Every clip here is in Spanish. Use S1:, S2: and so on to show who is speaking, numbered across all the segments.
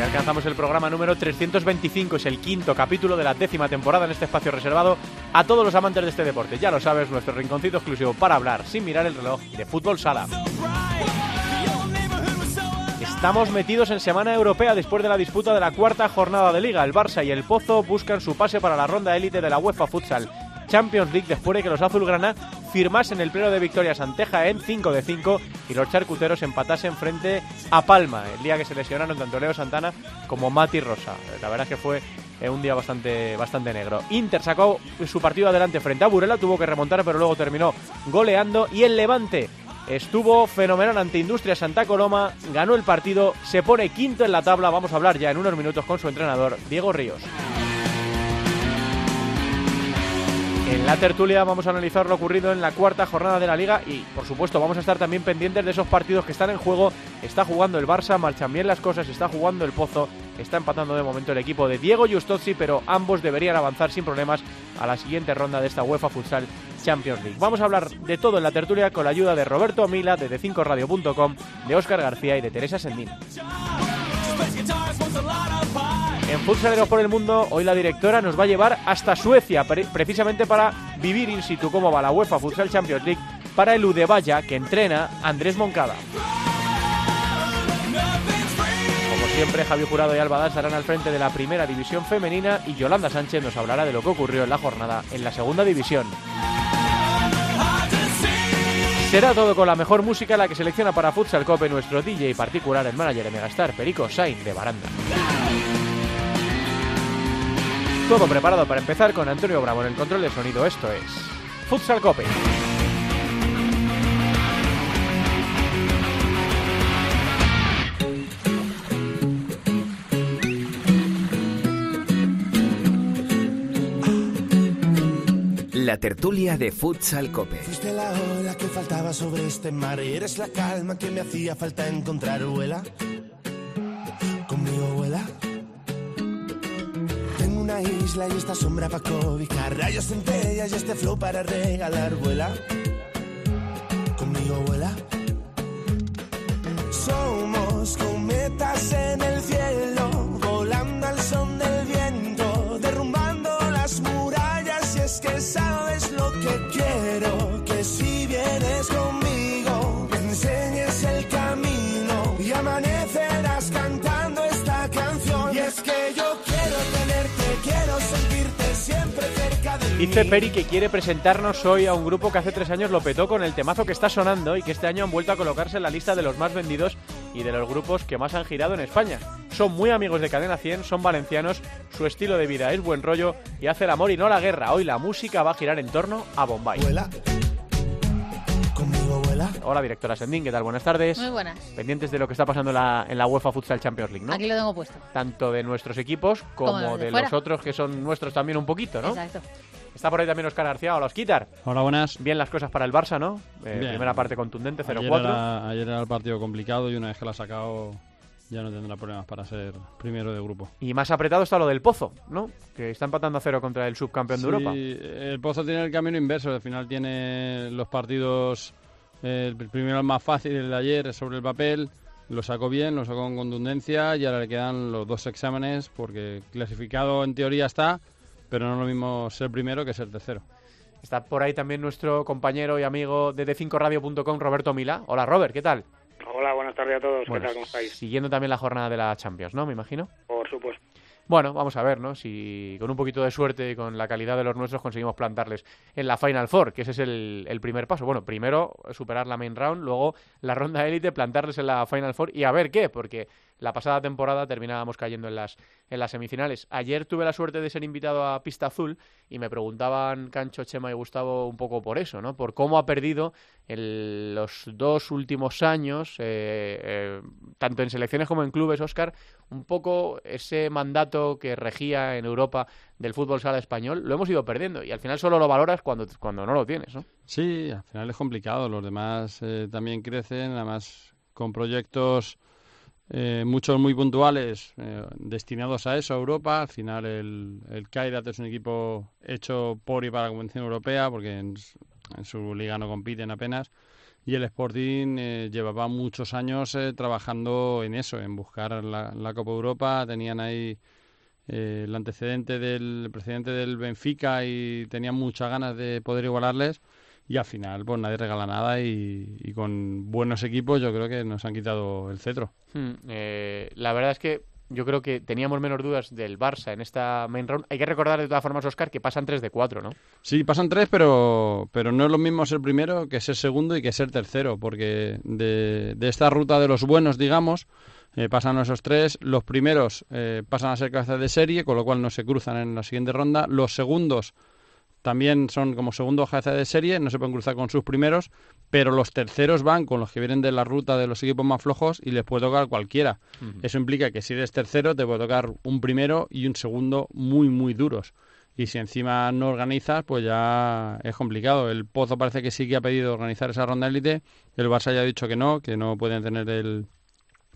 S1: Hoy alcanzamos el programa número 325, es el quinto capítulo de la décima temporada en este espacio reservado a todos los amantes de este deporte. Ya lo sabes, nuestro rinconcito exclusivo para hablar sin mirar el reloj de fútbol sala. Estamos metidos en semana europea después de la disputa de la cuarta jornada de liga. El Barça y el Pozo buscan su pase para la ronda élite de la UEFA Futsal. Champions League después de que los azulgrana firmasen el pleno de victorias ante Jaén 5 de 5 y los charcuteros empatasen frente a Palma el día que se lesionaron tanto Leo Santana como Mati Rosa. La verdad es que fue eh, un día bastante, bastante negro. Inter sacó su partido adelante frente a Burela, tuvo que remontar pero luego terminó goleando y el Levante estuvo fenomenal ante Industria Santa Coloma, ganó el partido, se pone quinto en la tabla, vamos a hablar ya en unos minutos con su entrenador Diego Ríos. En la tertulia vamos a analizar lo ocurrido en la cuarta jornada de la liga y, por supuesto, vamos a estar también pendientes de esos partidos que están en juego. Está jugando el Barça, marchan bien las cosas, está jugando el Pozo, está empatando de momento el equipo de Diego Justozzi, pero ambos deberían avanzar sin problemas a la siguiente ronda de esta UEFA Futsal Champions League. Vamos a hablar de todo en la tertulia con la ayuda de Roberto Mila, de D5Radio.com, de Óscar García y de Teresa Sendín. En Futsaleros por el Mundo, hoy la directora nos va a llevar hasta Suecia, precisamente para vivir in situ cómo va la UEFA Futsal Champions League para el Udevaya, que entrena Andrés Moncada. Como siempre, Javi Jurado y Alba estarán al frente de la primera división femenina y Yolanda Sánchez nos hablará de lo que ocurrió en la jornada en la segunda división. Será todo con la mejor música la que selecciona para Futsal Cope nuestro DJ particular, el manager de Megastar, Perico Sain de Baranda. Todo preparado para empezar con Antonio Bravo en el control de sonido. Esto es Futsal Cope.
S2: La tertulia de Futsal Cope.
S3: Fuiste la ola que faltaba sobre este mar y eres la calma que me hacía falta encontrar, vuela. Y esta sombra para cobijar rayos centellas y este flow para regalar, vuela. Conmigo vuela. Somos cometas en el
S1: Dice Peri que quiere presentarnos hoy a un grupo que hace tres años lo petó con el temazo que está sonando y que este año han vuelto a colocarse en la lista de los más vendidos y de los grupos que más han girado en España. Son muy amigos de Cadena 100, son valencianos, su estilo de vida es buen rollo y hace el amor y no la guerra. Hoy la música va a girar en torno a Bombay.
S3: Vuela. Conmigo vuela.
S1: Hola, directora Sendín, ¿qué tal? Buenas tardes.
S4: Muy buenas.
S1: Pendientes de lo que está pasando en la, en la UEFA Futsal Champions League, ¿no?
S4: Aquí lo tengo puesto.
S1: Tanto de nuestros equipos como,
S4: de
S1: de los otros que son nuestros también un poquito, ¿no?
S4: Exacto.
S1: Está por ahí también Oscar García, hola Osquitar.
S5: Hola, buenas.
S1: Bien las cosas para el Barça, ¿no? Eh, primera parte contundente,
S5: Ayer
S1: 0-4.
S5: era, ayer era el partido complicado y una vez que lo ha sacado ya no tendrá problemas para ser primero de grupo.
S1: Y más apretado está lo del Pozo, ¿no? Que está empatando a cero contra el subcampeón de Europa.
S5: El Pozo tiene el camino inverso. Al final tiene los partidos. eh, el primero el más fácil, el de ayer, sobre el papel. Lo sacó bien, lo sacó con contundencia y ahora le quedan los dos exámenes porque clasificado en teoría está, pero no es lo mismo ser primero que ser tercero.
S1: Está por ahí también nuestro compañero y amigo de d5radio.com, Roberto Mila. Hola Robert, ¿qué tal?
S6: Hola, buenas tardes a todos.
S1: Bueno,
S6: ¿Qué tal? ¿Cómo estáis?
S1: Siguiendo también la jornada de la Champions, ¿no? Me imagino.
S6: Por supuesto.
S1: Bueno, vamos a ver, ¿no? Si con un poquito de suerte y con la calidad de los nuestros conseguimos plantarles en la Final Four, que ese es el, el primer paso. Bueno, primero superar la main round, luego la ronda élite, plantarles en la Final Four y a ver qué, porque la pasada temporada terminábamos cayendo en las, en las semifinales. Ayer tuve la suerte de ser invitado a Pista Azul y me preguntaban Cancho, Chema y Gustavo un poco por eso, ¿no? Por cómo ha perdido en los dos últimos años, eh, eh, tanto en selecciones como en clubes, Oscar, un poco ese mandato que regía en Europa del fútbol sala español, lo hemos ido perdiendo y al final solo lo valoras cuando, cuando no lo tienes, ¿no?
S5: Sí, al final es complicado, los demás eh, también crecen, además con proyectos eh, muchos muy puntuales eh, destinados a eso, a Europa. Al final el, el Kairat es un equipo hecho por y para la Convención Europea, porque en, su liga no compiten apenas. Y el Sporting eh, llevaba muchos años trabajando en eso, en buscar la, la Copa Europa. Tenían ahí el antecedente del presidente del Benfica y tenían muchas ganas de poder igualarles y al final pues nadie regala nada y, con buenos equipos yo creo que nos han quitado el cetro.
S1: Hmm, eh, la verdad es que yo creo que teníamos menos dudas del Barça en esta main round. Hay que recordar de todas formas, Oscar, que pasan 3 de 4, ¿no?
S5: Sí, pasan 3, pero, pero no es lo mismo ser primero que ser segundo y que ser tercero, porque de, esta ruta de los buenos, digamos, eh, pasan esos tres. Los primeros eh, pasan a ser cabezas de serie, con lo cual no se cruzan en la siguiente ronda. Los segundos también son como segundo cabeza de serie, no se pueden cruzar con sus primeros, pero los terceros van con los que vienen de la ruta de los equipos más flojos y les puede tocar cualquiera. Eso implica que si eres tercero te puede tocar un primero y un segundo muy, muy duros. Y si encima no organizas, pues ya es complicado. El Pozo parece que sí que ha pedido organizar esa ronda élite. El Barça ya ha dicho que no, que no pueden tener el,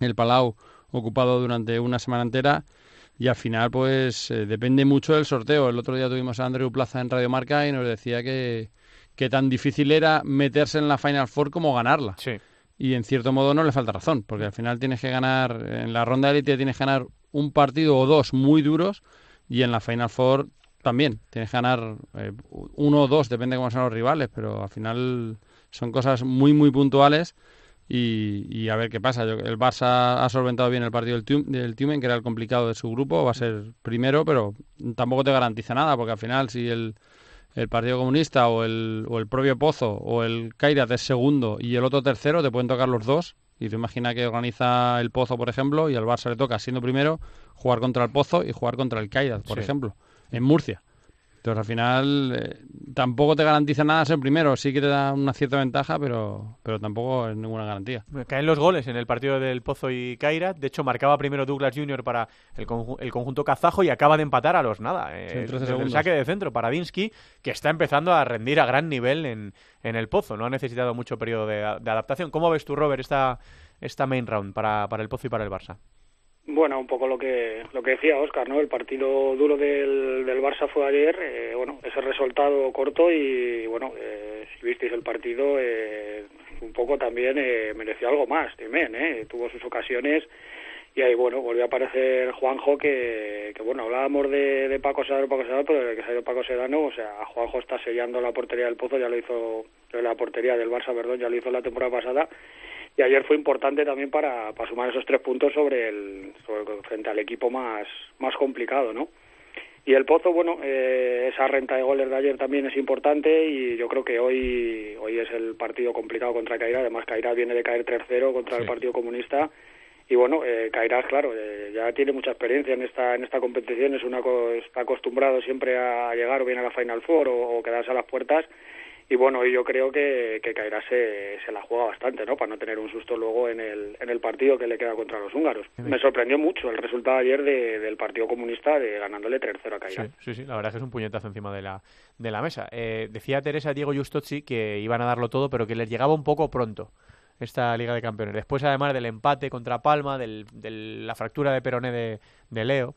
S5: el Palau ocupado durante una semana entera y al final pues eh, depende mucho del sorteo. El otro día tuvimos a Andrew Plaza en Radio Marca y nos decía que, que tan difícil era meterse en la Final Four como ganarla.
S1: Sí.
S5: Y en cierto modo no le falta razón, porque al final tienes que ganar, en la ronda de élite tienes que ganar un partido o dos muy duros y en la Final Four también tienes que ganar eh, uno o dos, depende de cómo son los rivales, pero al final son cosas muy, muy puntuales y, a ver qué pasa. el Barça ha solventado bien el partido del, del Tumen, que era el complicado de su grupo, va a ser primero, pero tampoco te garantiza nada, porque al final si el, el Partido Comunista o el, o el propio Pozo o el Kairat es segundo y el otro tercero, te pueden tocar los dos. Y te imaginas que organiza el Pozo, por ejemplo, y al Barça le toca, siendo primero, jugar contra el Pozo y jugar contra el Kairat, por ejemplo, en Murcia. Entonces, al final, eh, tampoco te garantiza nada ser primero. Sí que te da una cierta ventaja, pero, pero tampoco es ninguna garantía.
S1: Caen los goles en el partido del Pozo y Kaira. De hecho, marcaba primero Douglas Jr. para el, el conjunto kazajo y acaba de empatar a los nada. Eh, el saque de centro para Dinsky, que está empezando a rendir a gran nivel en, en el Pozo. No ha necesitado mucho periodo de, adaptación. ¿Cómo ves tú, Robert, esta, esta main round para, para el Pozo y para el Barça?
S6: Bueno, un poco lo que lo que decía Oscar, ¿no? El partido duro del, del Barça fue ayer, eh, bueno, ese resultado corto y, bueno, eh, si visteis el partido, eh, un poco también eh, mereció algo más, también, ¿eh? Tuvo sus ocasiones y ahí, bueno, volvió a aparecer Juanjo que, que bueno, hablábamos de, de Paco Sedano, Paco Sedano, pero de que salió Paco Sedano, o sea, Juanjo está sellando la portería del Pozo, ya lo hizo, la portería del Barça, perdón, ya lo hizo la temporada pasada y ayer fue importante también para, para sumar esos tres puntos sobre el frente al equipo más más complicado no y el Pozo bueno eh, esa renta de goles de ayer también es importante y yo creo que hoy hoy es el partido complicado contra Cairás además Cairás viene de caer 3-0 contra el Partido Comunista y bueno eh, claro eh, ya tiene mucha experiencia en esta en esta competición es una está acostumbrado siempre a llegar o bien a la Final Four o, o quedarse a las puertas y bueno, yo creo que, que Cairá se, se, la juega bastante, ¿no? Para no tener un susto luego en el, en el partido que le queda contra los húngaros. Me sorprendió mucho el resultado ayer del Partido Comunista de ganándole 3-0 a Cairá.
S1: Sí, sí, la verdad es que es un puñetazo encima de la, de la mesa. Eh, decía Teresa Diego Justozzi que iban a darlo todo, pero que les llegaba un poco pronto esta Liga de Campeones. Después, además del empate contra Palma, del, de la fractura de Perone de, de Leo,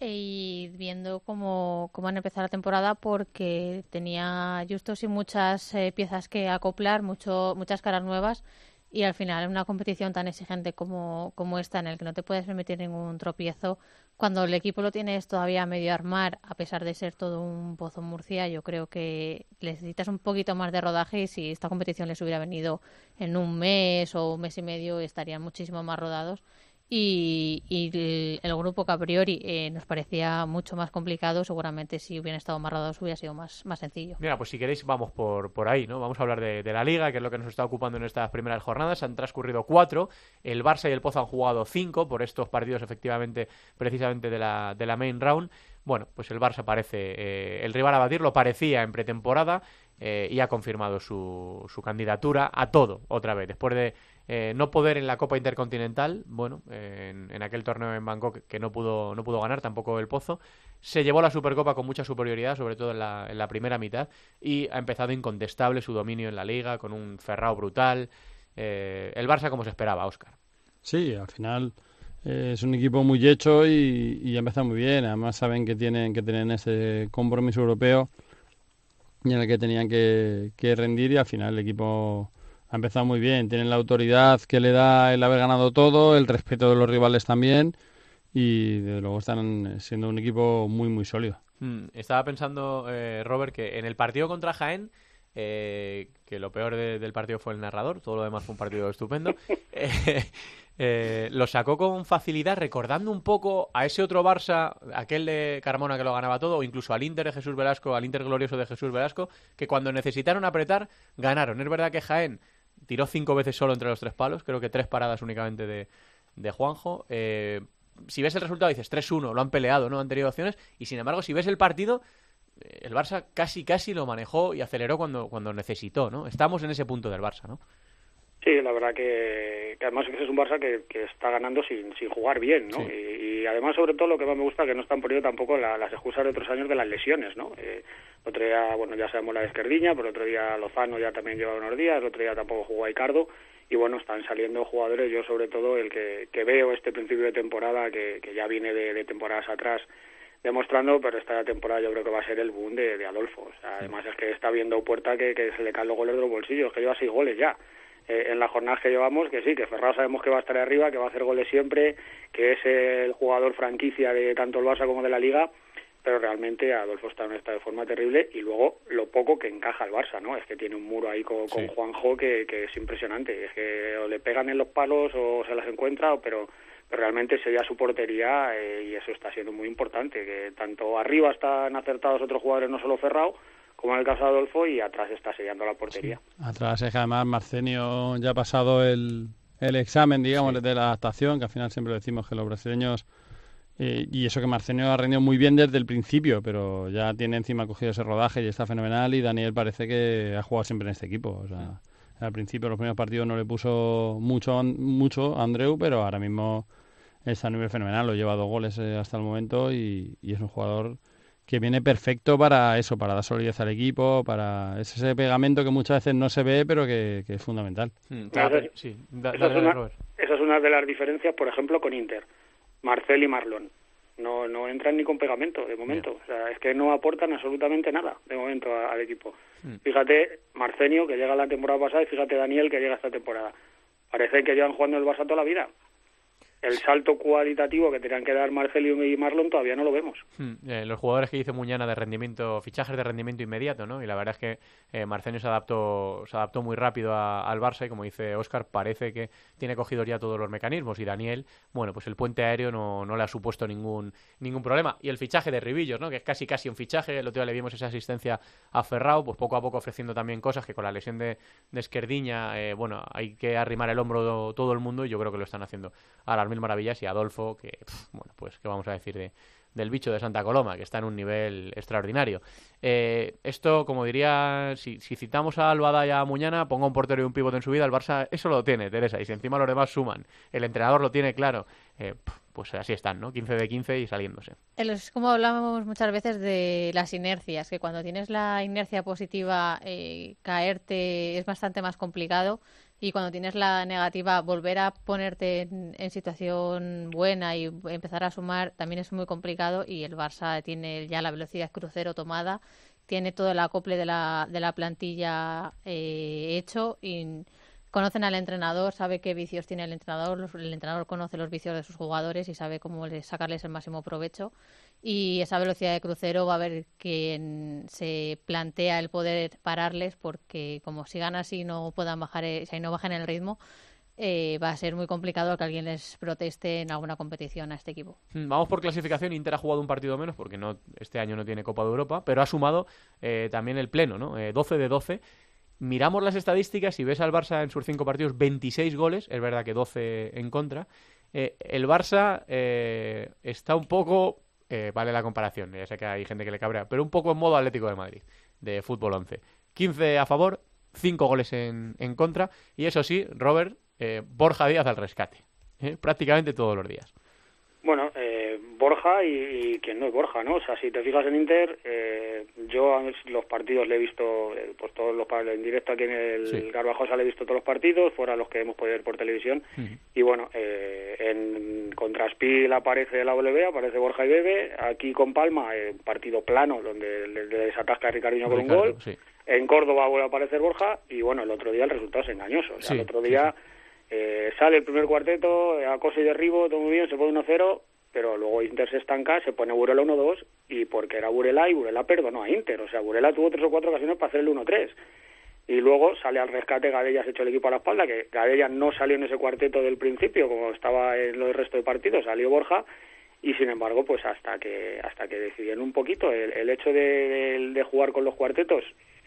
S4: y viendo cómo, cómo han empezado la temporada porque tenía justos y muchas eh, piezas que acoplar, mucho, muchas caras nuevas y al final en una competición tan exigente como, como esta en el que no te puedes permitir ningún tropiezo, cuando el equipo lo tienes todavía medio armar, a pesar de ser todo un pozo Murcia, yo creo que necesitas un poquito más de rodaje y si esta competición les hubiera venido en un mes o un mes y medio estarían muchísimo más rodados y, el, grupo que a priori eh, nos parecía mucho más complicado, seguramente si hubieran estado amarrados hubiera sido más, más sencillo.
S1: Mira, pues si queréis vamos por, por ahí, ¿no? Vamos a hablar de, la Liga, que es lo que nos está ocupando en estas primeras jornadas. Han transcurrido cuatro, el Barça y el Pozo han jugado cinco por estos partidos efectivamente, precisamente de la, de la main round. Bueno, pues el Barça parece eh, el rival a batir, lo parecía en pretemporada eh, y ha confirmado su, su candidatura a todo otra vez. Después de eh, no poder en la Copa Intercontinental, bueno, en, aquel torneo en Bangkok que no pudo, no pudo ganar, tampoco el Pozo, se llevó la Supercopa con mucha superioridad, sobre todo en la, en la primera mitad, y ha empezado incontestable su dominio en la Liga, con un Ferrao brutal. Eh, el Barça como se esperaba, Oscar.
S5: Sí, al final eh, es un equipo muy hecho y, y ha empezado muy bien. Además saben que tienen que tener ese compromiso europeo en el que tenían que, que rendir y al final el equipo ha empezado muy bien. Tienen la autoridad que le da el haber ganado todo, el respeto de los rivales también y desde luego están siendo un equipo muy, muy sólido.
S1: Hmm, estaba pensando, eh, Robert, que en el partido contra Jaén, eh, que lo peor del partido fue el narrador, todo lo demás fue un partido estupendo, eh, lo sacó con facilidad recordando un poco a ese otro Barça, aquel de Carmona que lo ganaba todo, o incluso al Inter de Jesús Velasco, al Inter glorioso de Jesús Velasco, que cuando necesitaron apretar, ganaron. Es verdad que Jaén tiró cinco veces solo entre los tres palos, creo que tres paradas únicamente de, de Juanjo. Eh, si ves el resultado dices 3-1, lo han peleado, ¿no? Han tenido opciones. Y sin embargo, si ves el partido, eh, el Barça casi, casi lo manejó y aceleró cuando, cuando necesitó, ¿no? Estamos en ese punto del Barça, ¿no?
S6: Sí, la verdad que, además es un Barça que, que, está ganando sin, sin jugar bien, ¿no? Y, además, sobre todo, lo que más me gusta es que no están poniendo tampoco las excusas de otros años de las lesiones, ¿no? Eh, otro día, bueno, ya sabemos la de Esquerdiña, pero otro día Lozano ya también lleva unos días, el otro día tampoco jugó a Icardo, y bueno, están saliendo jugadores, yo sobre todo el que, que veo este principio de temporada, que, que ya viene de, temporadas atrás, demostrando, pero esta temporada yo creo que va a ser el boom de, Adolfo. O sea, además es que está viendo Puerta que, que se le caen los goles de los bolsillos, que lleva seis goles ya. Eh, en la jornada que llevamos, que sí, que Ferrao sabemos que va a estar arriba, que va a hacer goles siempre, que es el jugador franquicia de tanto el Barça como de la Liga, pero realmente Adolfo está en esta de forma terrible y luego lo poco que encaja el Barça, ¿no? Es que tiene un muro ahí con, Juanjo que, que, es impresionante, es que o le pegan en los palos o se las encuentra, pero, pero realmente sería su portería eh, y eso está siendo muy importante, que tanto arriba están acertados otros jugadores, no solo Ferrao, como en el caso de Adolfo, y atrás está sellando la portería.
S5: Atrás es que además Marcenio ya ha pasado el, el examen, digamos, de la adaptación, que al final siempre decimos que los brasileños, eh, y eso que Marcenio ha rendido muy bien desde el principio, pero ya tiene encima cogido ese rodaje y está fenomenal, y Daniel parece que ha jugado siempre en este equipo. O sea, al principio, los primeros partidos no le puso mucho, mucho a Andreu, pero ahora mismo está a nivel fenomenal, lo lleva dos goles eh, hasta el momento y, y es un jugador que viene perfecto para eso, para dar solidez al equipo, para es ese pegamento que muchas veces no se ve, pero que, es fundamental.
S6: Hmm, esa, es una, de las diferencias, por ejemplo, con Inter, Marcel y Marlon. No, no entran ni con pegamento de momento. O sea, es que no aportan absolutamente nada de momento al equipo. Hmm. Fíjate Marcenio, que llega la temporada pasada, y fíjate Daniel, que llega esta temporada. Parece que llevan jugando el Barça toda la vida el salto cualitativo que tenían que dar Marcelio y Marlon todavía no lo vemos.
S1: Hmm, eh, los jugadores que dice Muñana de rendimiento, fichajes de rendimiento inmediato, ¿no? Y la verdad es que eh, Marcelio se adaptó, se adaptó muy rápido al Barça y como dice Oscar, parece que tiene cogido ya todos los mecanismos y Daniel, bueno, pues el puente aéreo no, no le ha supuesto ningún, ningún problema. Y el fichaje de Ribillos, ¿no? Que es casi casi un fichaje, el otro día le vimos esa asistencia a Ferrao, pues poco a poco ofreciendo también cosas que con la lesión de, de Esquerdiña, eh, bueno, hay que arrimar el hombro todo el mundo y yo creo que lo están haciendo ahora mil maravillas y Adolfo, que, bueno, pues, ¿qué vamos a decir de, del bicho de Santa Coloma, que está en un nivel extraordinario. Eh, esto, como diría, si, citamos a Albada y a Muñana, ponga un portero y un pivote en su vida, el Barça eso lo tiene, Teresa, y si encima los demás suman, el entrenador lo tiene claro, eh, pues así están, ¿no? 15 de 15 y saliéndose.
S4: Es como hablamos muchas veces de las inercias, que cuando tienes la inercia positiva, eh, caerte es bastante más complicado y cuando tienes la negativa, volver a ponerte en, situación buena y empezar a sumar también es muy complicado y el Barça tiene ya la velocidad crucero tomada, tiene todo el acople de la, de la plantilla eh, hecho y conocen al entrenador, sabe qué vicios tiene el entrenador, el entrenador conoce los vicios de sus jugadores y sabe cómo sacarles el máximo provecho y esa velocidad de crucero va a haber quien se plantea el poder pararles porque como sigan así no puedan bajar, eh, si no bajan el ritmo, eh, va a ser muy complicado que alguien les proteste en alguna competición a este equipo.
S1: Mm, vamos por clasificación. Inter ha jugado un partido menos porque no este año no tiene Copa de Europa, pero ha sumado eh, también el pleno, ¿no? 12 de 12. Miramos las estadísticas y ves al Barça en sus cinco partidos 26 goles, es verdad que 12 en contra. el Barça está un poco, vale la comparación, ya sé que hay gente que le cabrea, pero un poco en modo Atlético de Madrid, de fútbol 11. 15 a favor, 5 goles en, en contra. Y eso sí, Robert, eh, Borja Díaz al rescate. ¿eh? Prácticamente todos los días.
S6: Bueno, eh, Borja y, y, quien no es Borja, ¿no? O sea, si te fijas en Inter, eh, yo los partidos le he visto, eh, pues todos los en directo aquí en el Garbajosa le he visto todos los partidos, fuera los que hemos podido ver por televisión. Y bueno, eh, en Contraspil aparece la W, aparece Borja y Bebe. Aquí con Palma, eh, partido plano, donde le, le desatasca a Ricardinho con un gol. En Córdoba vuelve a aparecer Borja y bueno, el otro día el resultado es engañoso. O sea, el otro día eh, sale el primer cuarteto, acoso y derribo, todo muy bien, se pone 1-0, pero luego Inter se estanca, se pone Burela 1-2 y porque era Burela y Burela perdonó a Inter. O sea, Burela tuvo tres o cuatro ocasiones para hacer el 1-3. Y luego sale al rescate, Gadella se echó el equipo a la espalda, que Gadella no salió en ese cuarteto del principio, como estaba en los resto de partidos, salió Borja, y sin embargo, pues hasta que hasta que decidieron un poquito, el, hecho de, de, jugar con los cuartetos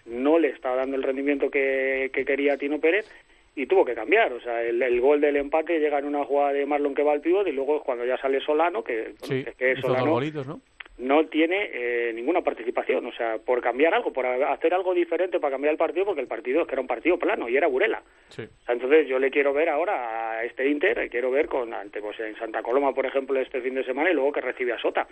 S6: no le estaba dando el rendimiento que, que quería Tino Pérez, y tuvo que cambiar. O sea, el, gol del empate llega en una jugada de Marlon que va al pívot y luego cuando ya sale Solano, que,
S1: que Solano ¿no?
S6: no tiene eh, ninguna participación. O sea, por cambiar algo, por hacer algo diferente para cambiar el partido, porque el partido es que era un partido plano y era Burela. entonces yo le quiero ver ahora a este Inter, quiero ver con ante pues en Santa Coloma, por ejemplo, este fin de semana y luego que recibe a Sota.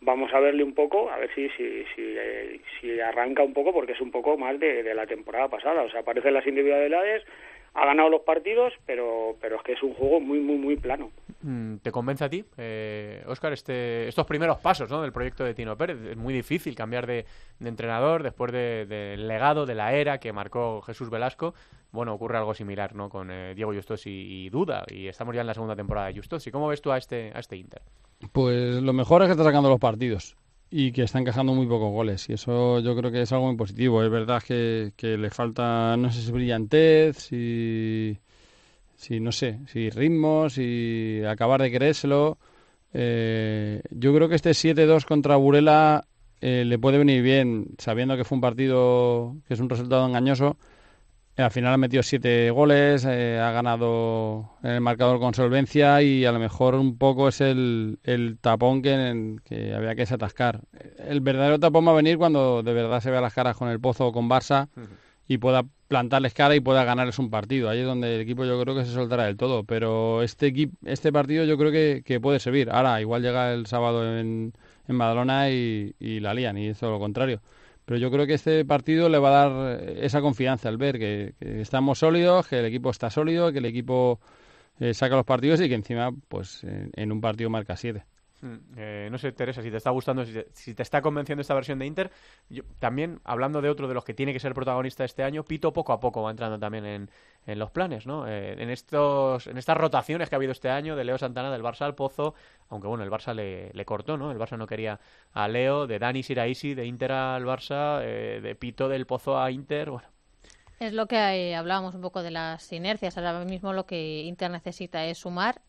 S6: Vamos a verle un poco, a ver si si si, eh, si arranca un poco, porque es un poco más de, de la temporada pasada. O sea, aparecen las individualidades ha ganado los partidos, pero, pero es que es un juego muy, muy, muy plano.
S1: Mm, ¿Te convence a ti, eh, Oscar, este, estos primeros pasos ¿no? del proyecto de Tino Pérez? Es muy difícil cambiar de, entrenador después del legado, de la era que marcó Jesús Velasco. Bueno, ocurre algo similar ¿no? con eh, Diego Justos y, Duda, y estamos ya en la segunda temporada de Justos. ¿Y cómo ves tú a este, a este Inter?
S5: Pues lo mejor es que está sacando los partidos y que está encajando muy pocos goles. Y eso yo creo que es algo muy positivo. Es verdad que, que le falta, no sé si brillantez, si, si no sé, si ritmo, si acabar de creérselo. Eh, yo creo que este 7-2 contra Burela eh, le puede venir bien, sabiendo que fue un partido que es un resultado engañoso al final ha metido siete goles, eh, ha ganado en el marcador con solvencia y a lo mejor un poco es el, tapón que, había que desatascar. El verdadero tapón va a venir cuando de verdad se vea las caras con el Pozo o con Barça y pueda plantarles cara y pueda ganarles un partido. Ahí es donde el equipo yo creo que se soltará del todo. Pero este, este partido yo creo que, que puede servir. Ahora, igual llega el sábado en, en Badalona y, y la lían y eso lo contrario pero yo creo que este partido le va a dar esa confianza al ver que, estamos sólidos, que el equipo está sólido, que el equipo eh, saca los partidos y que encima, pues en, un partido marca siete.
S1: Hmm, eh, no sé, Teresa, si te está gustando, si te, está convenciendo esta versión de Inter. también, hablando de otro de los que tiene que ser protagonista este año, Pito poco a poco va entrando también en, en los planes, ¿no? Eh, en, estos, en estas rotaciones que ha habido este año de Leo Santana del Barça al Pozo, aunque bueno, el Barça le, le cortó, ¿no? El Barça no quería a Leo, de Dani Siraisi, de Inter al Barça, eh, de Pito del Pozo a Inter, bueno.
S4: Es lo que eh, hablábamos un poco de las inercias. Ahora mismo lo que Inter necesita es sumar,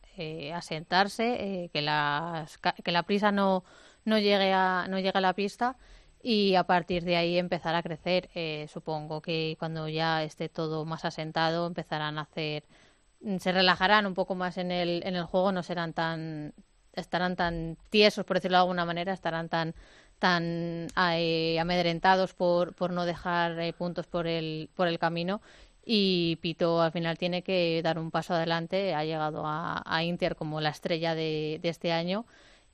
S4: asentarse, que, las, que la prisa no, no, llegue a, no a la pista y a partir de ahí empezar a crecer. Eh, supongo que cuando ya esté todo más asentado empezarán a hacer, mm, se relajarán un poco más en el, en el juego, no serán tan, estarán tan tiesos, por decirlo de alguna manera, estarán tan tan eh, amedrentados por, por no dejar eh, puntos por el, por el camino y Pito al final tiene que dar un paso adelante, ha llegado a, Inter como la estrella de este año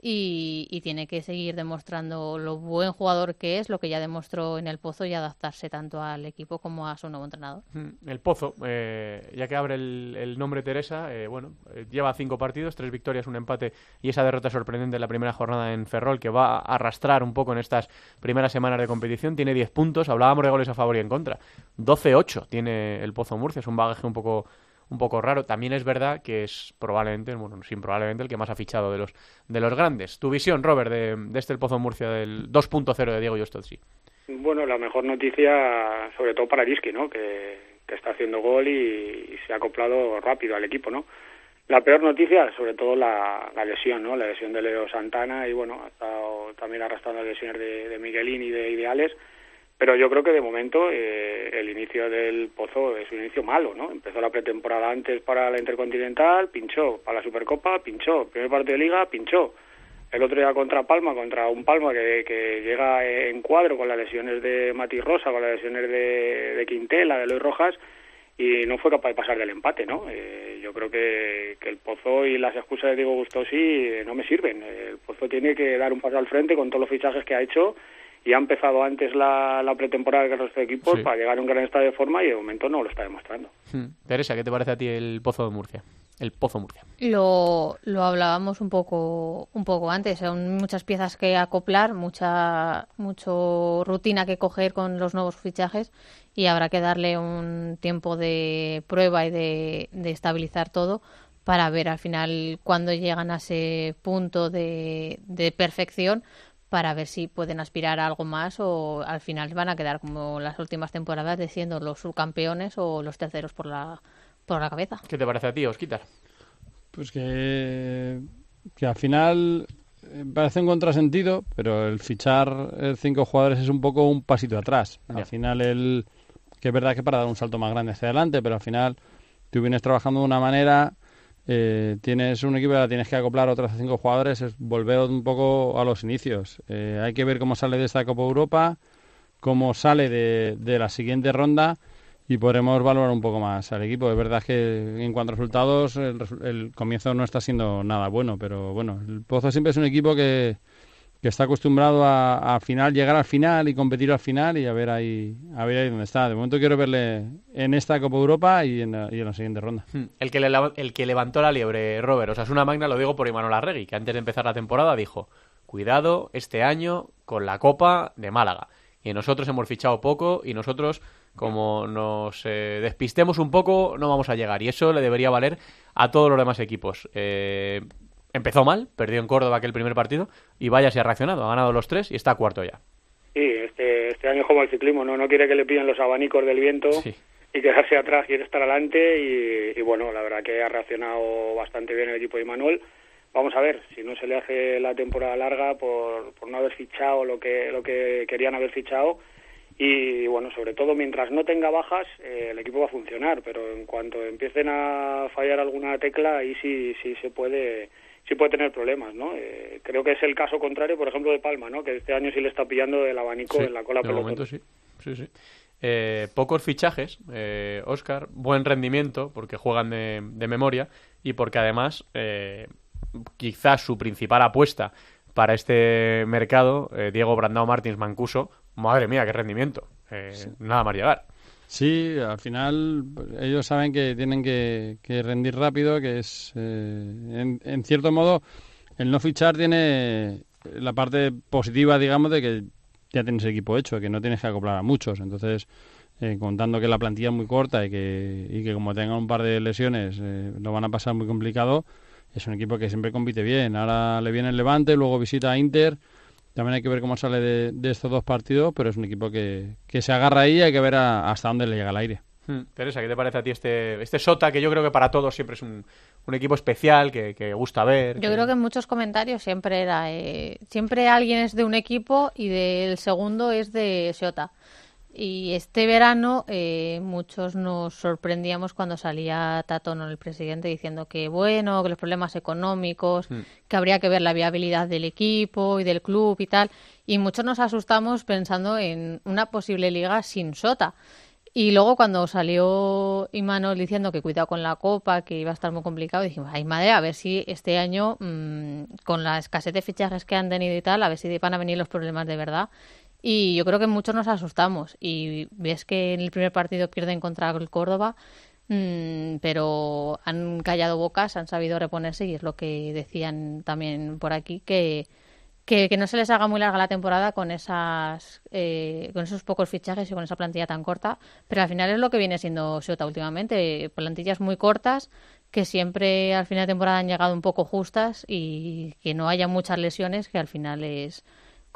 S4: y, tiene que seguir demostrando lo buen jugador que es, lo que ya demostró en el Pozo y adaptarse tanto al equipo como a su nuevo entrenador.
S1: El Pozo, eh, ya que abre el, nombre Teresa, eh, bueno, eh, lleva cinco partidos, tres victorias, un empate y esa derrota sorprendente en la primera jornada en Ferrol que va a arrastrar un poco en estas primeras semanas de competición. Tiene 10 puntos, hablábamos de goles a favor y en contra. 12-8 tiene el Pozo Murcia, es un bagaje un poco un poco raro. También es verdad que es probablemente, bueno, sin probablemente el que más ha fichado de los de los grandes. Tu visión, Robert, de, este el Pozo Murcia del 2.0 de Diego Yostozzi.
S6: Bueno, la mejor noticia, sobre todo para Risky, ¿no? Que, que está haciendo gol y, se ha acoplado rápido al equipo, ¿no? La peor noticia, sobre todo la, la lesión, ¿no? La lesión de Leo Santana y bueno, ha estado también arrastrando las lesiones de Miguelín y de Ideales, pero yo creo que de momento eh, el inicio del Pozo es un inicio malo, ¿no? Empezó la pretemporada antes para la Intercontinental, pinchó, para la Supercopa, pinchó, primer partido de Liga, pinchó. El otro día contra Palma, contra un Palma que, que llega en cuadro con las lesiones de Mati Rosa, con las lesiones de, de Quintela, de Luis Rojas, y no fue capaz de pasar del empate, ¿no? Eh, yo creo que, que, el Pozo y las excusas de Diego Gustosi eh, no me sirven. El Pozo tiene que dar un paso al frente con todos los fichajes que ha hecho y ha empezado antes la, la pretemporada que el resto de equipos para llegar a un gran estado de forma y de momento no lo está demostrando.
S1: Hmm. Teresa, ¿qué te parece a ti el Pozo de Murcia? El Pozo Murcia.
S4: Lo, lo hablábamos un poco un poco antes. Son muchas piezas que acoplar, mucha mucho rutina que coger con los nuevos fichajes y habrá que darle un tiempo de prueba y de, de estabilizar todo para ver al final cuándo llegan a ese punto de, de perfección para ver si pueden aspirar a algo más o al final van a quedar como las últimas temporadas de siendo los subcampeones o los terceros por la, por la cabeza.
S1: ¿Qué te parece a ti, Osquitar?
S5: Pues que, que al final eh, parece un contrasentido, pero el fichar eh, cinco jugadores es un poco un pasito atrás. Al final, el, que es verdad que para dar un salto más grande hacia adelante, pero al final tú vienes trabajando de una manera eh, tienes un equipo que tienes que acoplar otros cinco jugadores, es volver un poco a los inicios. Eh, hay que ver cómo sale de esta Copa Europa, cómo sale de, la siguiente ronda y podremos valorar un poco más al equipo. Es verdad que en cuanto a resultados, el comienzo no está siendo nada bueno, pero bueno, el Pozo siempre es un equipo que, que está acostumbrado a, final llegar al final y competir al final y a ver ahí a ver ahí dónde está. De momento quiero verle en esta Copa Europa y en la, y en la siguiente ronda.
S1: Hmm. El que, le, el que levantó la liebre, Robert, o sea, es una magna, lo digo por Imanol Arregui, que antes de empezar la temporada dijo, cuidado este año con la Copa de Málaga. Y nosotros hemos fichado poco y nosotros, como nos eh, despistemos un poco, no vamos a llegar. Y eso le debería valer a todos los demás equipos. Eh, empezó mal, perdió en Córdoba aquel primer partido y vaya si ha reaccionado, ha ganado los tres y está cuarto ya.
S6: Sí, este, este año como el ciclismo, no, no quiere que le pidan los abanicos del viento sí. y quedarse atrás, quiere estar adelante y, y, bueno, la verdad que ha reaccionado bastante bien el equipo de Manuel. Vamos a ver, si no se le hace la temporada larga por, por no haber fichado lo que, lo que querían haber fichado y bueno, sobre todo mientras no tenga bajas, eh, el equipo va a funcionar, pero en cuanto empiecen a fallar alguna tecla, ahí sí, sí se puede sí puede tener problemas, ¿no? Eh, creo que es el caso contrario, por ejemplo, de Palma, ¿no? Que este año sí le está pillando el abanico
S1: sí,
S6: en la cola
S1: de momento sí, sí, sí. Eh, pocos fichajes, eh, Oscar, buen rendimiento, porque juegan de, de memoria y porque además eh, quizás su principal apuesta para este mercado, eh, Diego Brandao Martins Mancuso, madre mía, qué rendimiento, eh, sí. nada más llegar.
S5: Sí, al final ellos saben que tienen que, rendir rápido, que es, eh, en, en, cierto modo, el no fichar tiene la parte positiva, digamos, de que ya tienes equipo hecho, que no tienes que acoplar a muchos. Entonces, eh, contando que la plantilla es muy corta y que, y que como tengan un par de lesiones eh, lo van a pasar muy complicado, es un equipo que siempre compite bien. Ahora le viene el Levante, luego visita a Inter también hay que ver cómo sale de, de, estos dos partidos, pero es un equipo que, que se agarra ahí y hay que ver a, hasta dónde le llega el aire.
S1: Hmm. Teresa, ¿qué te parece a ti este, este Sota, que yo creo que para todos siempre es un, un equipo especial, que, que, gusta ver?
S4: Yo
S1: que...
S4: creo que en muchos comentarios siempre era, eh, siempre alguien es de un equipo y del segundo es de Sota. Y este verano eh, muchos nos sorprendíamos cuando salía Tatono, el presidente, diciendo que bueno, que los problemas económicos, mm. que habría que ver la viabilidad del equipo y del club y tal. Y muchos nos asustamos pensando en una posible liga sin Sota. Y luego cuando salió Imanol diciendo que cuidado con la copa, que iba a estar muy complicado, dijimos, ay madre, a ver si este año, mmm, con la escasez de fichajes que han tenido y tal, a ver si van a venir los problemas de verdad. Y yo creo que muchos nos asustamos. Y ves que en el primer partido pierden contra el Córdoba, mmm, pero han callado bocas, han sabido reponerse y es lo que decían también por aquí, que, que, que no se les haga muy larga la temporada con, esas, eh, con esos pocos fichajes y con esa plantilla tan corta. Pero al final es lo que viene siendo Sota últimamente. Plantillas muy cortas que siempre al final de temporada han llegado un poco justas y que no haya muchas lesiones, que al final es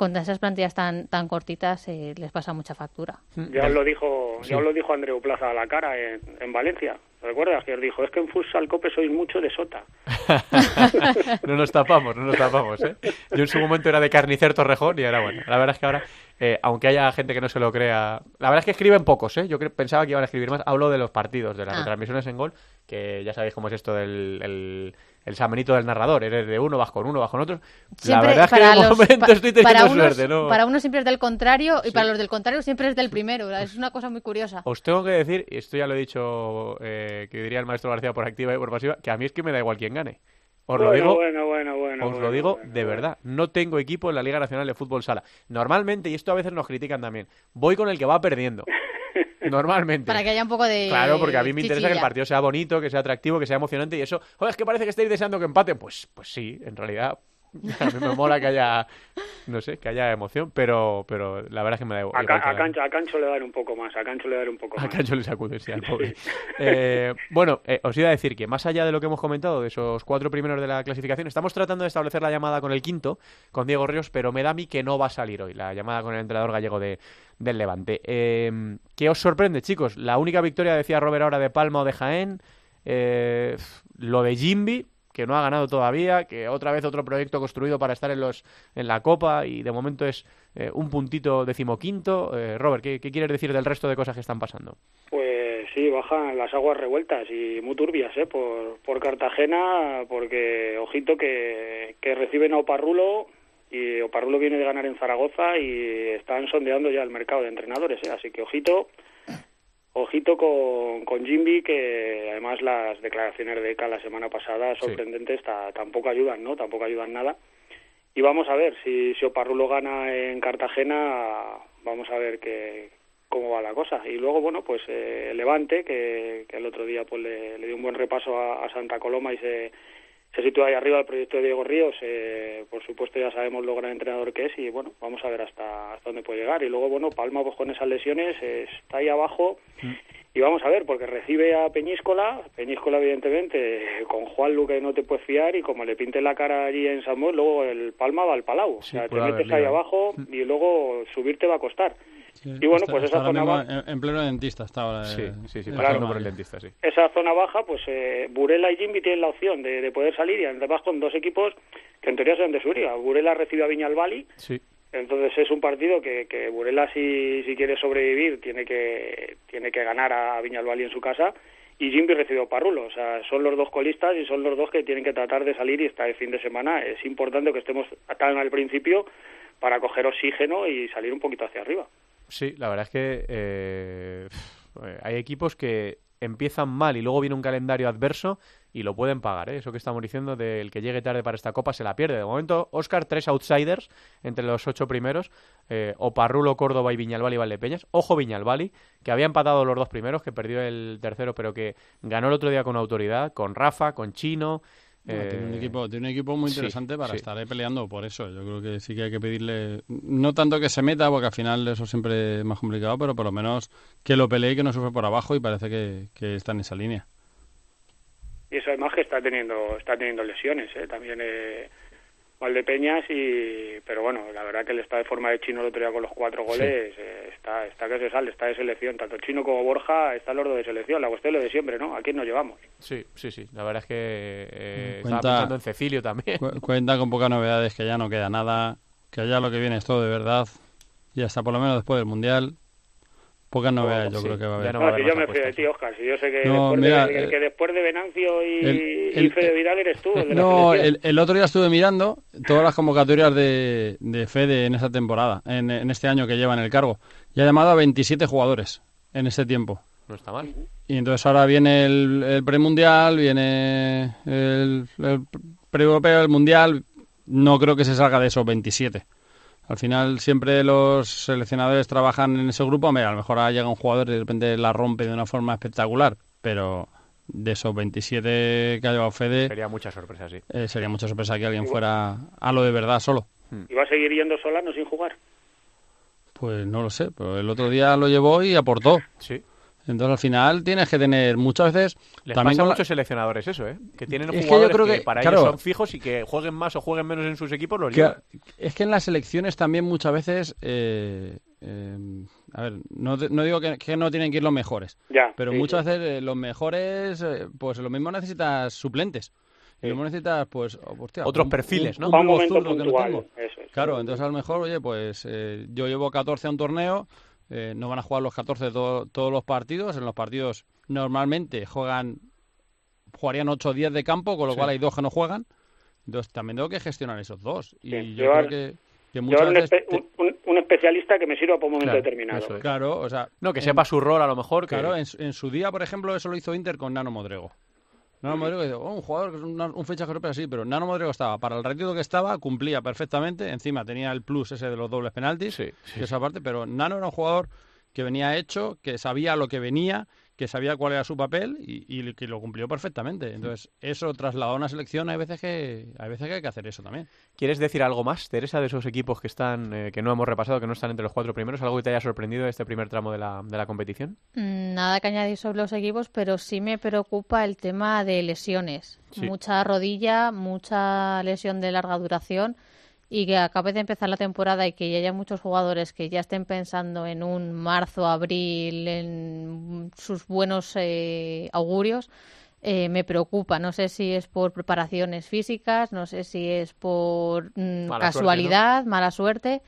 S4: con esas plantillas tan tan cortitas eh, les pasa mucha factura.
S6: Ya os lo dijo, ya os lo dijo Andreu Plaza a la cara en, en Valencia. ¿Recuerdas? Que os dijo, es que en Futsal Cope sois mucho de sota.
S1: no nos tapamos, no nos tapamos, ¿eh? Yo en su momento era de carnicer Torrejón y era bueno. La verdad es que ahora, eh, aunque haya gente que no se lo crea... La verdad es que escriben pocos, ¿eh? Yo pensaba que iban a escribir más. Hablo de los partidos, de las
S4: Ah.
S1: retransmisiones en gol, que ya sabéis cómo es esto del el, el samanito del narrador. Eres de uno, vas con uno, vas con otro. la verdad es que
S4: los-
S1: momento
S4: pa-
S1: estoy teniendo
S4: para unos,
S1: suerte, ¿no?
S4: Para unos siempre es del contrario y para los del contrario siempre es del primero. Es una cosa muy curiosa.
S1: Os tengo que decir, y esto ya lo he dicho, eh, que diría el maestro García por activa y por pasiva, que a mí es que me da igual quién gane. Os lo digo,
S6: bueno, bueno, bueno.
S1: os
S6: bueno,
S1: lo digo
S6: bueno,
S1: de verdad. No tengo equipo en la Liga Nacional de Fútbol Sala. Normalmente, y esto a veces nos critican también, voy con el que va perdiendo. Normalmente.
S4: Para que haya un poco de.
S1: Claro, porque a mí me interesa que el partido sea bonito, que sea atractivo, que sea emocionante y eso. Joder, es que parece que estáis deseando que empate. Pues, pues sí, en realidad. A mí me mola que haya, no sé, que haya emoción, pero, pero la verdad es que me da igual.
S6: A, Ca- a Cancho, a Cancho le dan un poco más, a Cancho le dan un poco
S1: a
S6: más.
S1: Cancho le sacude, sí, al pobre. Eh, bueno, eh, os iba a decir que más allá de lo que hemos comentado, de esos cuatro primeros de la clasificación, estamos tratando de establecer la llamada con el quinto, con Diego Ríos, pero me da a mí que no va a salir hoy, la llamada con el entrenador gallego de, del Levante. Eh, ¿Qué os sorprende, chicos? La única victoria, decía Robert ahora, de Palma o de Jaén, eh, lo de Jimby, que no ha ganado todavía, que otra vez otro proyecto construido para estar en los en la Copa y de momento es eh, un puntito decimoquinto. Eh, Robert, ¿qué, ¿qué quieres decir del resto de cosas que están pasando?
S6: Pues sí, bajan las aguas revueltas y muy turbias, ¿eh? Por, por Cartagena, porque ojito que, que reciben a Oparrulo y Oparrulo viene de ganar en Zaragoza y están sondeando ya el mercado de entrenadores, ¿eh? Así que ojito, ojito con, con Jimby, que además las declaraciones de Eka la semana pasada sorprendentes ta- tampoco ayudan, ¿no? Tampoco ayudan nada. Y vamos a ver, si, si Oparrulo gana en Cartagena, vamos a ver que, cómo va la cosa. Y luego, bueno, pues eh, Levante, que, que el otro día pues le, le dio un buen repaso a, a Santa Coloma y se, se sitúa ahí arriba del proyecto de Diego Ríos. Eh, por supuesto, ya sabemos lo gran entrenador que es y, bueno, vamos a ver hasta, hasta dónde puede llegar. Y luego, bueno, Palma, pues con esas lesiones, eh, está ahí abajo. Y vamos a ver, porque recibe a Peñíscola, Peñíscola evidentemente, con Juan Luque no te puedes fiar y como le pinte la cara allí en San Mois, luego el Palma va al Palau. o sea, te
S1: haber
S6: metes ahí
S1: ¿eh?
S6: abajo y luego subirte va a costar.
S5: Sí,
S6: Y bueno,
S5: está-
S6: pues
S5: está
S6: esa zona va-
S5: en, en pleno dentista está ahora.
S1: Sí, sí, sí,
S5: el tema.
S1: por el dentista, sí.
S6: Esa zona baja, pues eh, Burela y Jimmy tienen la opción de, de poder salir y además con dos equipos que en teoría son de Suria. Burela recibe a Viñalbali,
S1: Sí,
S6: entonces es un partido que, que Burela si, si quiere sobrevivir tiene que tiene que ganar a Viñalbali en su casa y Jimby recibe a Parrulo, o sea, son los dos colistas y son los dos que tienen que tratar de salir y este fin de semana es importante que estemos tan al principio para coger oxígeno y salir un poquito hacia arriba.
S1: Sí, la verdad es que eh, pf, hay equipos que empiezan mal y luego viene un calendario adverso y lo pueden pagar, ¿eh? Eso que estamos diciendo del que llegue tarde para esta copa se la pierde. De momento, Oscar, tres outsiders entre los ocho primeros, eh, Oparrulo, Córdoba y Viñalbali y Valdepeñas. Ojo Viñalbali, que había empatado los dos primeros, que perdió el tercero, pero que ganó el otro día con autoridad, con Rafa, con Chino.
S5: No, tiene, un
S1: eh,
S5: equipo, tiene un equipo muy
S1: sí,
S5: interesante para
S1: sí.
S5: estar ahí peleando por eso. Yo creo que sí que hay que pedirle, no tanto que se meta, porque al final eso siempre es más complicado, pero por lo menos que lo pelee y que no sufre por abajo y parece que, que está en esa línea.
S6: y eso además que está teniendo está teniendo lesiones ¿eh? también eh, Valdepeñas y pero bueno la verdad que él está de forma de chino el otro día con los cuatro goles eh, está está que se sale está de selección. Tanto chino como Borja están los dos de selección la cuestión es lo de siempre no a quién nos llevamos
S1: Sí, sí, sí. La verdad es que eh,
S5: Cuenta-
S1: estaba pensando en Cecilio también.
S5: Cu- Cuenta con pocas novedades, que ya no queda nada, que ya lo que viene es todo de verdad, y hasta por lo menos después del Mundial, pocas novedades yo
S1: sí,
S5: creo que va a haber.
S1: no
S6: no,
S1: va a
S6: si
S1: haber
S6: yo me fío de ti Oscar si yo sé que,
S5: No,
S6: después,
S5: mira,
S6: de,
S5: eh,
S6: que después de Venancio y,
S5: el-
S6: y
S5: el-
S6: Fede Vidal eres tú el de
S5: No, el, el otro día estuve mirando todas las convocatorias de, de Fede en esa temporada, en, en este año que lleva en el cargo, y ha llamado a 27 jugadores en ese tiempo.
S1: No está mal.
S5: Y entonces ahora viene el, el premundial, viene el, el pre-europeo, el mundial. No creo que se salga de esos 27. Al final siempre los seleccionadores trabajan en ese grupo. Hombre, a lo mejor ahora llega un jugador y de repente la rompe de una forma espectacular, pero de esos 27 que ha llevado Fede,
S1: Sería mucha sorpresa, sí.
S5: eh, sería mucha sorpresa que alguien fuera a lo de verdad solo.
S6: y va a seguir yendo Solano sin jugar
S5: Pues no lo sé, pero el otro día lo llevó y aportó.
S1: Sí.
S5: Entonces al final tienes que tener muchas veces
S1: Les
S5: también
S1: pasa a
S5: la-
S1: muchos seleccionadores eso, ¿eh? Que tienen
S5: Es que yo
S1: jugadores que,
S5: creo que,
S1: para
S5: claro,
S1: ellos son fijos y que jueguen más o jueguen menos en sus equipos los
S5: que- es que en las selecciones también muchas veces eh, eh, a ver no, no digo que, que no tienen que ir los mejores
S6: Ya,
S5: pero
S6: sí,
S5: muchas
S6: sí.
S5: veces eh, los mejores eh, pues lo mismo necesitas suplentes y lo mismo necesitas pues oh, hostia,
S1: Otros
S5: un-
S1: perfiles,
S5: un-
S1: ¿no?
S5: un
S6: un
S5: pívot
S6: momento
S5: no
S6: puntual.
S5: tengo.
S6: Eso es.
S5: Claro, entonces a lo mejor, oye, pues eh, yo llevo 14 a un torneo, eh, no van a jugar los 14 de todo- todos los partidos, en los partidos normalmente juegan, jugarían 8 o 10 de campo, con lo
S1: Sí.
S5: cual hay dos que no juegan, entonces también tengo que gestionar esos dos. Y
S6: Sí,
S5: yo
S6: llevar-
S5: creo que, que muchas
S6: un,
S5: veces...
S6: espe-
S5: te-
S6: un- un- un especialista que me sirva para un momento
S1: Claro,
S6: determinado.
S1: es.
S5: Claro, o sea...
S1: No, que
S5: en-
S1: sepa su rol a lo mejor. Que...
S5: Claro, en, su- en su día, por ejemplo, eso lo hizo Inter con Nano Modrego. Nano dice, oh, un jugador, que es una- un fichaje europeo así, pero Nano Modrego estaba, para el ratito que estaba, cumplía perfectamente, encima tenía el plus ese de los dobles penaltis,
S1: Sí, sí.
S5: esa parte, pero Nano era un jugador que venía hecho, que sabía lo que venía, que sabía cuál era su papel y, y que lo cumplió perfectamente. Entonces, eso trasladado a una selección, hay veces que hay veces que hay que hacer eso también.
S1: ¿Quieres decir algo más, Teresa, de esos equipos que están eh, que no hemos repasado, que no están entre los cuatro primeros? ¿Algo que te haya sorprendido de este primer tramo de la, de la competición?
S4: Mm, Nada que añadir sobre los equipos, pero sí me preocupa el tema de lesiones.
S1: Sí.
S4: Mucha rodilla, mucha lesión de larga duración y que acabe de empezar la temporada y que ya haya muchos jugadores que ya estén pensando en un marzo, abril, en sus buenos eh, augurios. eh, me preocupa. No sé si es por preparaciones físicas, no sé si es por mm,
S1: Mala
S4: casualidad, mala suerte,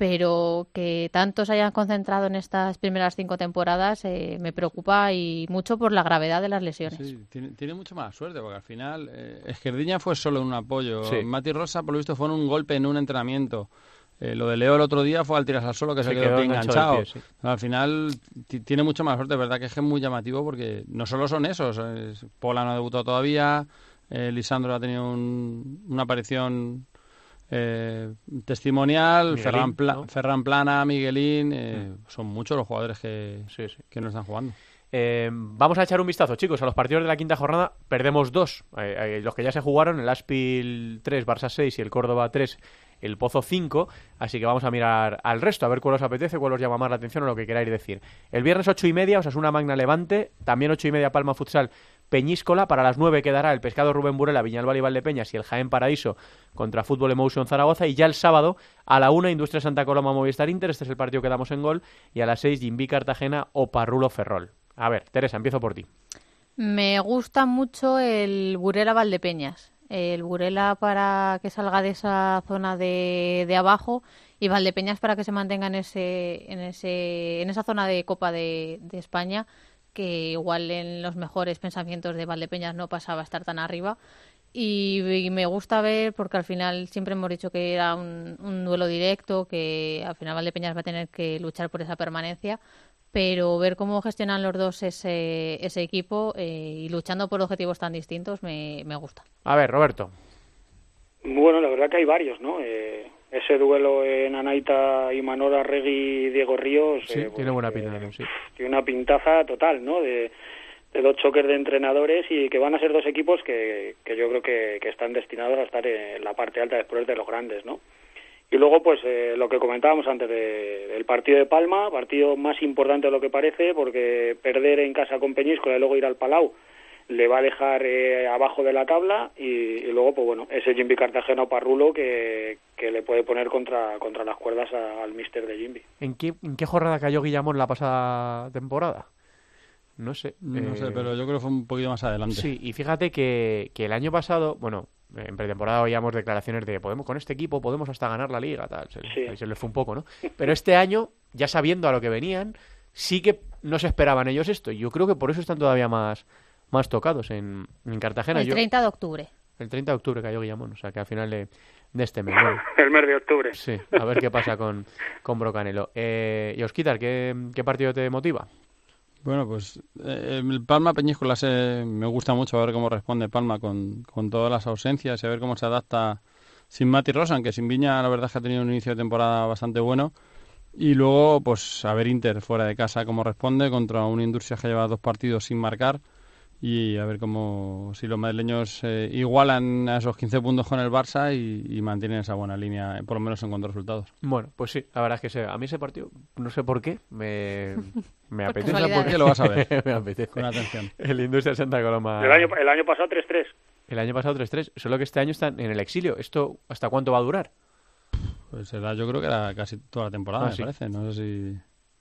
S4: pero que tantos se hayan concentrado en estas primeras cinco temporadas eh, me preocupa y mucho por la gravedad de las lesiones.
S5: Sí, tiene, tiene mucha mala suerte, porque al final eh, Esquerdiña fue solo un apoyo.
S1: Sí.
S5: Mati Rosa, por lo visto, fue en un golpe en un entrenamiento. Eh, lo de Leo el otro día fue al tirarse al suelo que se,
S1: Se
S5: quedó,
S1: enganchado pie, sí.
S5: Al final ti- tiene mucha mala suerte, verdad que es que es muy llamativo porque no solo son esos. es- Pola no ha debutado todavía, eh, Lisandro ha tenido un- una aparición eh, testimonial,
S1: Miguelín,
S5: Ferran, Pla-
S1: ¿no?
S5: Ferran Plana, Miguelín, eh, son muchos los jugadores que,
S1: Sí, sí.
S5: que no están jugando.
S1: Eh, vamos a echar un vistazo, chicos, a los partidos de la quinta jornada. Perdemos dos. Los que ya se jugaron, el Aspil 3, Barça 6 y el Córdoba 3, el Pozo 5. Así que vamos a mirar al resto, a ver cuál os apetece, cuál os llama más la atención o lo que queráis decir. El viernes 8 y media, Osasuna Magna Levante. También 8 y media, Palma Futsal Peñíscola. Para las 9 quedará el Pescado Rubén Burela, Viñalbal y Valdepeñas y el Jaén Paraíso contra Fútbol Emotion Zaragoza. Y ya el sábado, a la 1, Industria Santa Coloma Movistar Inter. Este es el partido que damos en gol. Y a las 6, Jimbi Cartagena o Parrulo Ferrol. A ver, Teresa, empiezo por ti.
S4: Me gusta mucho el Burela Valdepeñas. El Burela para que salga de esa zona de, de abajo y Valdepeñas para que se mantenga en ese, en ese, en esa zona de Copa de, de España que igual en los mejores pensamientos de Valdepeñas no pasaba a estar tan arriba. Y, y me gusta ver, porque al final siempre hemos dicho que era un, un duelo directo, que al final Valdepeñas va a tener que luchar por esa permanencia, pero ver cómo gestionan los dos ese, ese equipo eh, y luchando por objetivos tan distintos me, me gusta.
S1: A ver, Roberto.
S6: Bueno, la verdad que hay varios, ¿no? Eh, ese duelo en Anaita y Manora Regui y Diego Ríos.
S1: Sí,
S6: eh, pues,
S1: tiene buena
S6: eh,
S1: pinta sí.
S6: Tiene una pintaza total, ¿no? De, de dos choques de entrenadores y que van a ser dos equipos que, que yo creo que, que están destinados a estar en la parte alta después de los grandes, ¿no? Y luego, pues, eh, lo que comentábamos antes de- del partido de Palma, partido más importante de lo que parece, porque perder en casa con Peñíscola y luego ir al Palau le va a dejar eh, abajo de la tabla y, y luego, pues bueno, ese Jimby Cartagena o Parrulo que, que le puede poner contra, contra las cuerdas a- al mister de Jimby.
S1: ¿En qué, ¿En qué jornada cayó Guillamón la pasada temporada? No sé.
S5: No
S1: eh,
S5: sé, pero yo creo que fue un poquito más adelante.
S1: Sí, y fíjate que, que el año pasado, bueno, en pretemporada oíamos declaraciones de podemos con este equipo podemos hasta ganar la liga, tal. Se,
S6: Sí.
S1: ahí se les fue un poco, ¿no? Pero este año, ya sabiendo a lo que venían, sí que no se esperaban ellos esto. Y yo creo que por eso están todavía más, más tocados en, en Cartagena.
S4: El
S1: Yo-
S4: 30 de octubre.
S1: el 30 de octubre cayó Guillamón, o sea que al final de, de este mes. bueno.
S6: El mes de octubre.
S1: Sí, a ver qué pasa con, con Brocanelo. Eh, y Osquitar, ¿qué, ¿qué partido te motiva?
S5: Bueno, pues eh, el Palma Peñíscola se, me gusta mucho a ver cómo responde Palma con, con todas las ausencias y a ver cómo se adapta sin Mati Rosa, aunque sin Viña la verdad es que ha tenido un inicio de temporada bastante bueno. Y luego, pues a ver Inter fuera de casa cómo responde contra una Industria que lleva dos partidos sin marcar y a ver cómo si los madrileños eh, igualan a esos 15 puntos con el Barça y, mantienen esa buena línea, eh, por lo menos en cuanto a resultados.
S1: Bueno, pues sí, la verdad es que sé, a mí ese partido, no sé por qué, me, me apetece.
S5: ¿Por qué lo vas a ver?
S1: me apetece.
S5: Con atención.
S1: El Industria Santa Coloma.
S6: El año, el año pasado 3-3.
S1: El año pasado 3-3, solo que este año están en el exilio. ¿Esto hasta cuánto va a durar?
S5: Pues será, yo creo que era casi toda la temporada,
S1: Ah,
S5: me
S1: sí.
S5: parece. No sé si...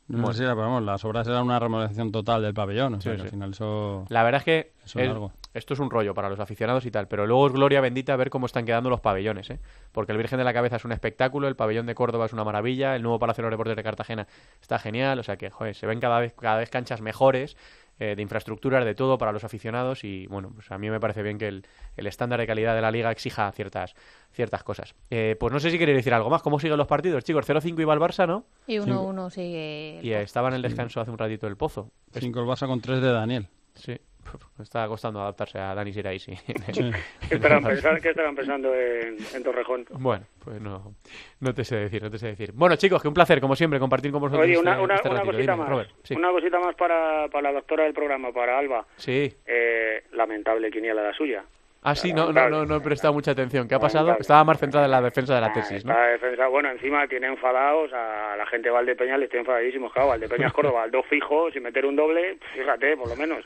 S5: No si era, pero vamos, las obras eran una remodelación total del pabellón. O sea,
S1: Sí,
S5: que
S1: sí.
S5: al final eso...
S1: La verdad es que
S5: Eso es
S1: esto es un rollo para los aficionados y tal, pero luego es gloria bendita ver cómo están quedando los pabellones, ¿eh? Porque el Virgen de la Cabeza es un espectáculo, el pabellón de Córdoba es una maravilla, el nuevo Palacio de los Deportes de Cartagena está genial, o sea que, joder, se ven cada vez, cada vez canchas mejores, eh, de infraestructuras, de todo para los aficionados y, bueno, pues a mí me parece bien que el, el estándar de calidad de la liga exija ciertas, ciertas cosas. Eh, pues no sé si queréis decir algo más. ¿Cómo siguen los partidos, chicos? 0-5 iba el Barça, ¿no?
S4: Y 1-1 sigue. el
S1: Y eh, estaba en el descanso hace un ratito el Pozo. Es-
S5: Cinco el Barça con tres de Daniel.
S1: Sí, está costando adaptarse a Dani Sirai, sí.
S5: Sí.
S6: ¿Qué estarán, pensando, qué estarán pensando en, en Torrejón?
S1: Bueno, pues no, no te sé decir, no te sé decir. Bueno, chicos, que un placer, como siempre, compartir con vosotros
S6: Oye,
S1: este,
S6: una,
S1: este
S6: una
S1: ratito.
S6: cosita
S1: Dime,
S6: más.
S1: Robert. Sí.
S6: Una cosita más para, para la doctora del programa, para Alba.
S1: Sí.
S6: Eh, lamentable quiniela la suya.
S1: Ah, sí, no, no, no, no he prestado mucha atención. ¿Qué ha pasado? Estaba más centrada en la defensa de la
S6: Ah,
S1: tesis,
S6: defensa, bueno, encima tiene enfadados a la gente de Valdepeña, le estoy enfadadísimos. Claro, Valdepeña es Córdoba, al dos fijos, sin meter un doble, fíjate, por lo menos.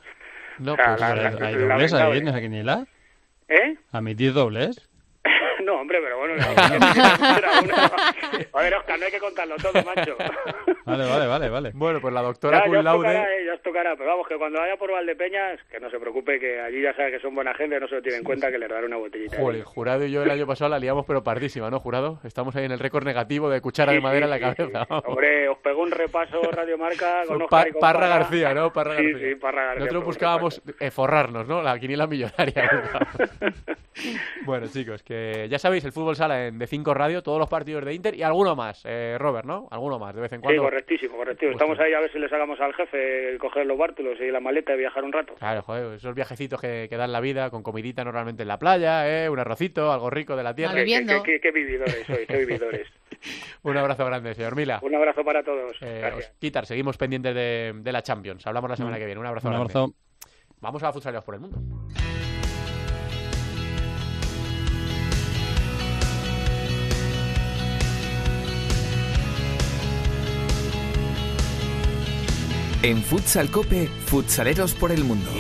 S1: No, pues,
S6: la-
S1: la-
S6: la-
S5: ¿Hay dobles ahí quiniela?
S6: ¿Eh?
S5: ¿Admitís dobles?
S6: no, hombre, pero bueno, era una- A ver, Oscar, no hay que contarlo todo, macho.
S5: Vale, vale, vale, vale.
S1: Bueno, pues la doctora
S6: Ya, ya
S1: cum
S6: os
S1: laude...
S6: tocará, eh, ya os tocará, pero vamos, que cuando vaya por Valdepeñas, que no se preocupe, que allí ya sabe que son buena gente, no se lo tiene en cuenta, que le dará una botellita.
S1: Joder,
S6: ahí.
S1: Jurado y yo el año pasado la liamos pero pardísima, ¿no, Jurado? Estamos ahí en el récord negativo de cuchara
S6: Sí,
S1: de madera
S6: sí,
S1: en la
S6: sí,
S1: cabeza.
S6: sí. Hombre, os pegó un repaso Radio Marca con
S1: Pa-
S6: Oscar y con
S1: Parra García, ¿no? Parra
S6: Sí,
S1: García.
S6: sí, Parra García.
S1: Nosotros buscábamos eh, forrarnos, ¿no? La quiniela millonaria. bueno, chicos, que ya sabéis, el fútbol sala en D5 Radio, todos los partidos de Inter y alguno más, eh, Robert, ¿no? Alguno más, de vez en
S6: Sí,
S1: cuando.
S6: correctísimo, correctísimo. Estamos ahí a ver si le sacamos al jefe coger los bártulos y la maleta y viajar un rato.
S1: Claro, joder, esos viajecitos que, que dan la vida, con comidita normalmente en la playa, ¿eh? Un arrocito, algo rico de la tierra.
S6: Qué,
S4: Viviendo.
S6: qué- qué- qué vividores sois, qué vividores.
S1: Un abrazo grande, señor Mila.
S6: Un abrazo para todos.
S1: Eh,
S6: Gracias.
S1: Quitar, seguimos pendientes de, de la Champions. Hablamos la semana que viene. Un abrazo
S5: Un
S1: grande.
S5: abrazo.
S1: Vamos a futsaleos por el mundo.
S7: En Futsal Cope, futsaleros por el mundo.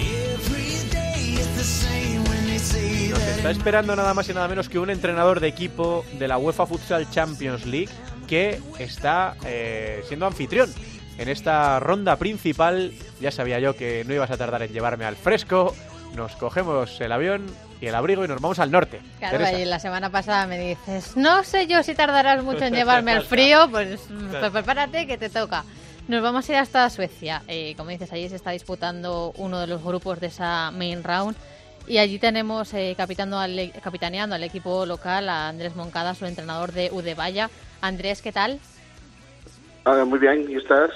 S1: Nos está esperando nada más y nada menos que un entrenador de equipo de la UEFA Futsal Champions League que está eh, siendo anfitrión en esta ronda principal. Ya sabía yo que no ibas a tardar en llevarme al fresco. Nos cogemos el avión y el abrigo y nos vamos al norte.
S4: Claro,
S1: Teresa.
S4: y la semana pasada me dices, no sé yo si tardarás mucho en llevarme al frío, pues, pues prepárate que te toca. Nos vamos a ir hasta Suecia. Eh, como dices, allí se está disputando uno de los grupos de esa main round. Y allí tenemos eh, capitando al, e- capitaneando al equipo local a Andrés Moncada, su entrenador de Udevaya. Andrés, ¿qué tal?
S8: Ah, muy bien, ¿y ustedes?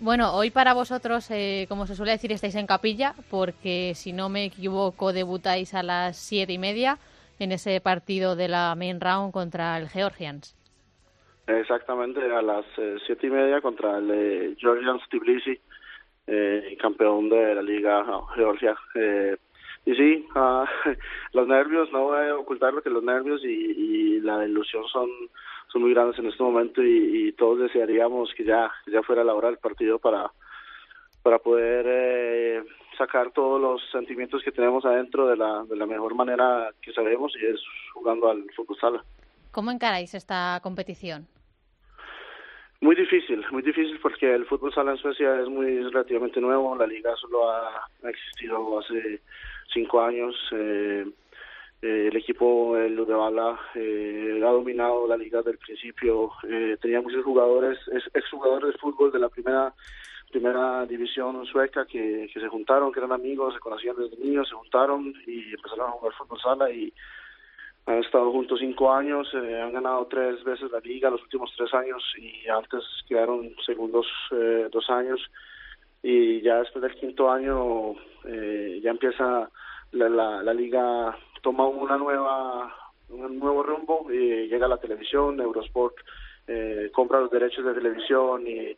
S4: Bueno, hoy para vosotros, eh, como se suele decir, estáis en capilla, porque si no me equivoco, debutáis a las siete y media en ese partido de la main round contra el Georgians.
S8: Exactamente, a las eh, siete y media contra el eh, Georgian Tbilisi, eh, campeón de la Liga Georgia. Eh, y sí, ah, los nervios, no voy a ocultarlo que los nervios y, la ilusión son, son muy grandes en este momento y, y todos desearíamos que ya, ya fuera la hora del partido para, para poder sacar todos los sentimientos que tenemos adentro de la, de la mejor manera que sabemos y es jugando al fútbol sala.
S4: ¿Cómo encaráis esta competición?
S8: Muy difícil, muy difícil porque el fútbol sala en Suecia es muy es relativamente nuevo, la liga solo ha, existido hace cinco años, eh, eh, el equipo el Uddevalla eh, ha dominado la liga desde el principio, eh, tenía muchos jugadores, ex- exjugadores de fútbol de la primera primera división sueca que, que se juntaron, que eran amigos, se conocían desde niños, se juntaron y empezaron a jugar fútbol sala y han estado juntos cinco años, eh, han ganado tres veces la liga los últimos tres años y antes quedaron segundos eh, dos años. Y ya después del quinto año eh, ya empieza la, la, la liga toma una nueva un nuevo rumbo y llega la televisión Eurosport eh, compra los derechos de televisión y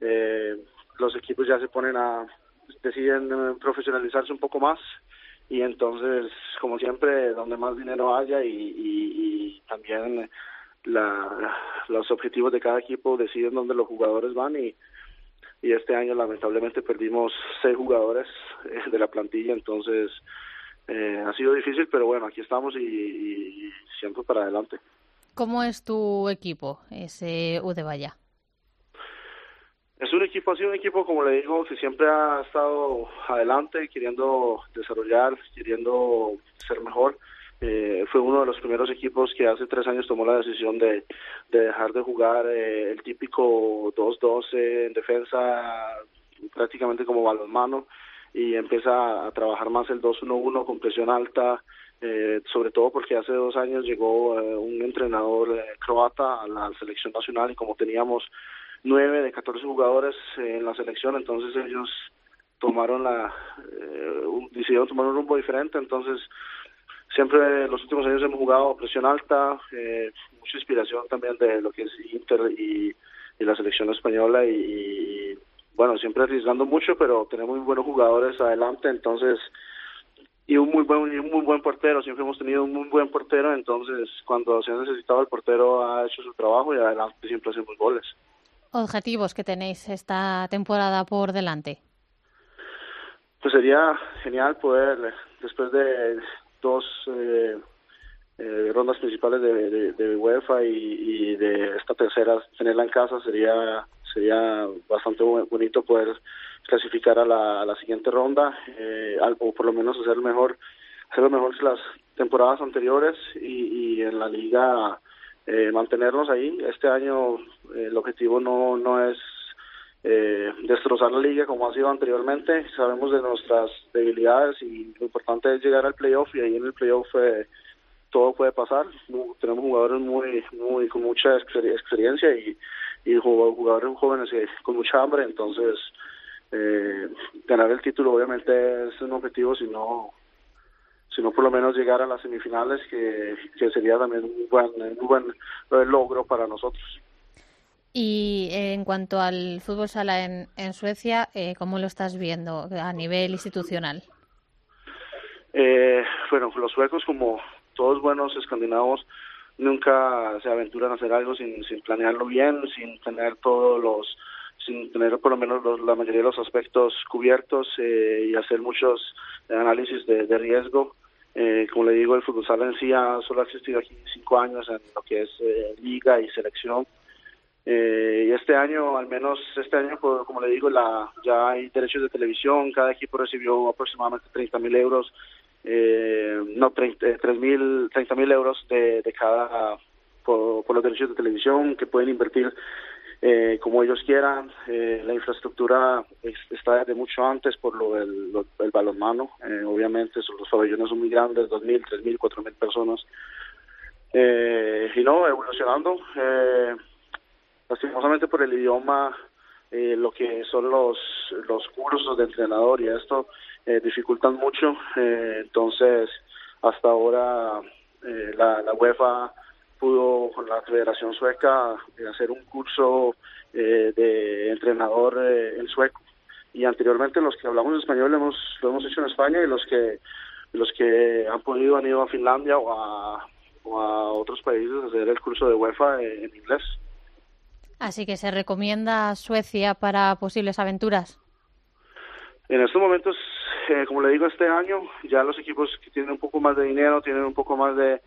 S8: eh, los equipos ya se ponen a deciden eh, profesionalizarse un poco más y entonces, como siempre, donde más dinero haya y, y, también la, los objetivos de cada equipo deciden dónde los jugadores van y, y este año lamentablemente perdimos seis jugadores eh, de la plantilla, entonces eh, ha sido difícil, pero bueno, aquí estamos y, siempre para adelante.
S4: ¿Cómo es tu equipo, ese Udevaya?
S8: Es un equipo, ha sido un equipo, como le digo, que siempre ha estado adelante, queriendo desarrollar, queriendo ser mejor. Eh, fue uno de los primeros equipos que hace tres años tomó la decisión de, de dejar de jugar eh, el típico 2-2 en defensa, prácticamente como balonmano, y empieza a trabajar más el 2-1-1 con presión alta, eh, sobre todo porque hace dos años llegó eh, un entrenador eh, croata a la selección nacional y como teníamos nueve de 14 jugadores en la selección, entonces ellos tomaron la, eh, decidieron tomar un rumbo diferente, entonces siempre los últimos años hemos jugado presión alta, eh, mucha inspiración también de lo que es Inter y, la selección española y, bueno, siempre arriesgando mucho, pero tenemos muy buenos jugadores adelante, entonces y un muy buen un muy buen portero, siempre hemos tenido un muy buen portero, entonces cuando se ha necesitado el portero ha hecho su trabajo y adelante siempre hacemos goles
S4: objetivos que tenéis esta temporada por delante?
S8: Pues sería genial poder, después de dos eh, eh, rondas principales de, UEFA y, de esta tercera, tenerla en casa sería sería bastante bonito poder clasificar a la, siguiente ronda eh, o por lo menos hacer mejor hacer mejor que las temporadas anteriores y, y en la liga eh, mantenernos ahí. Este año eh, el objetivo no, no es eh, destrozar la liga como ha sido anteriormente. Sabemos de nuestras debilidades y lo importante es llegar al playoff y ahí en el playoff eh, todo puede pasar. Tenemos jugadores muy, muy con mucha experiencia y, y jugadores jóvenes con mucha hambre, entonces eh, ganar el título obviamente es un objetivo, si no sino por lo menos llegar a las semifinales, que, sería también un buen, un buen logro para nosotros.
S4: Y eh, en cuanto al fútbol sala en, en Suecia, eh, ¿cómo lo estás viendo a nivel institucional?
S8: Eh, bueno, los suecos, como todos buenos escandinavos, nunca se aventuran a hacer algo sin, sin planearlo bien, sin tener todos los sin tener por lo menos la mayoría de los aspectos cubiertos eh, y hacer muchos análisis de, riesgo eh, como le digo, el fútbol sala en sí ha solo ha existido aquí cinco años en lo que es eh, liga y selección. Eh, y este año, al menos este año, como le digo, la, ya hay derechos de televisión, cada equipo recibió aproximadamente 30 mil euros, eh, no, 30 eh, mil, 30 mil euros de, de cada, por los derechos de televisión que pueden invertir eh, como ellos quieran. Eh, la infraestructura está desde mucho antes por lo del el balonmano. Eh, obviamente son, los pabellones son muy grandes, 2.000, 3.000, 4.000 personas. Eh, y no, evolucionando. Eh, lastimosamente por el idioma, lo que son los, los cursos de entrenador y esto dificultan mucho. Entonces, hasta ahora la, la UEFA pudo con la Federación Sueca eh, hacer un curso eh, de entrenador eh, en sueco y anteriormente los que hablamos español hemos lo hemos hecho en España y los que los que han podido han ido a Finlandia o a, o a otros países a hacer el curso de UEFA en, en inglés.
S4: Así que se recomienda Suecia para posibles aventuras.
S8: En estos momentos, como le digo, este año ya los equipos que tienen un poco más de dinero, tienen un poco más de,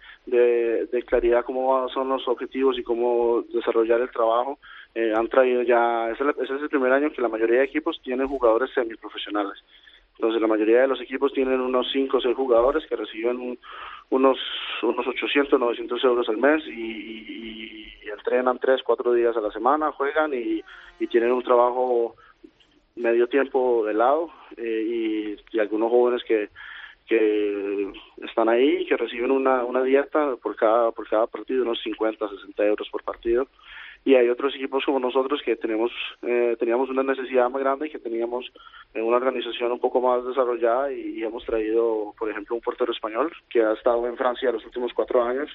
S8: claridad cómo son los objetivos y cómo desarrollar el trabajo, eh, han traído ya, ese, es el primer año que la mayoría de equipos tienen jugadores semiprofesionales. Entonces la mayoría de los equipos tienen unos 5 o 6 jugadores que reciben un, unos unos 800, 900 euros al mes y, y, y entrenan 3, 4 días a la semana, juegan y tienen un trabajo medio tiempo de lado eh, y, y, algunos jóvenes que que están ahí que reciben una, una dieta por cada por cada partido unos 50 60 euros por partido. Y hay otros equipos como nosotros que tenemos eh, teníamos una necesidad más grande y que teníamos eh, una organización un poco más desarrollada y, y, hemos traído por ejemplo un portero español que ha estado en Francia los últimos cuatro años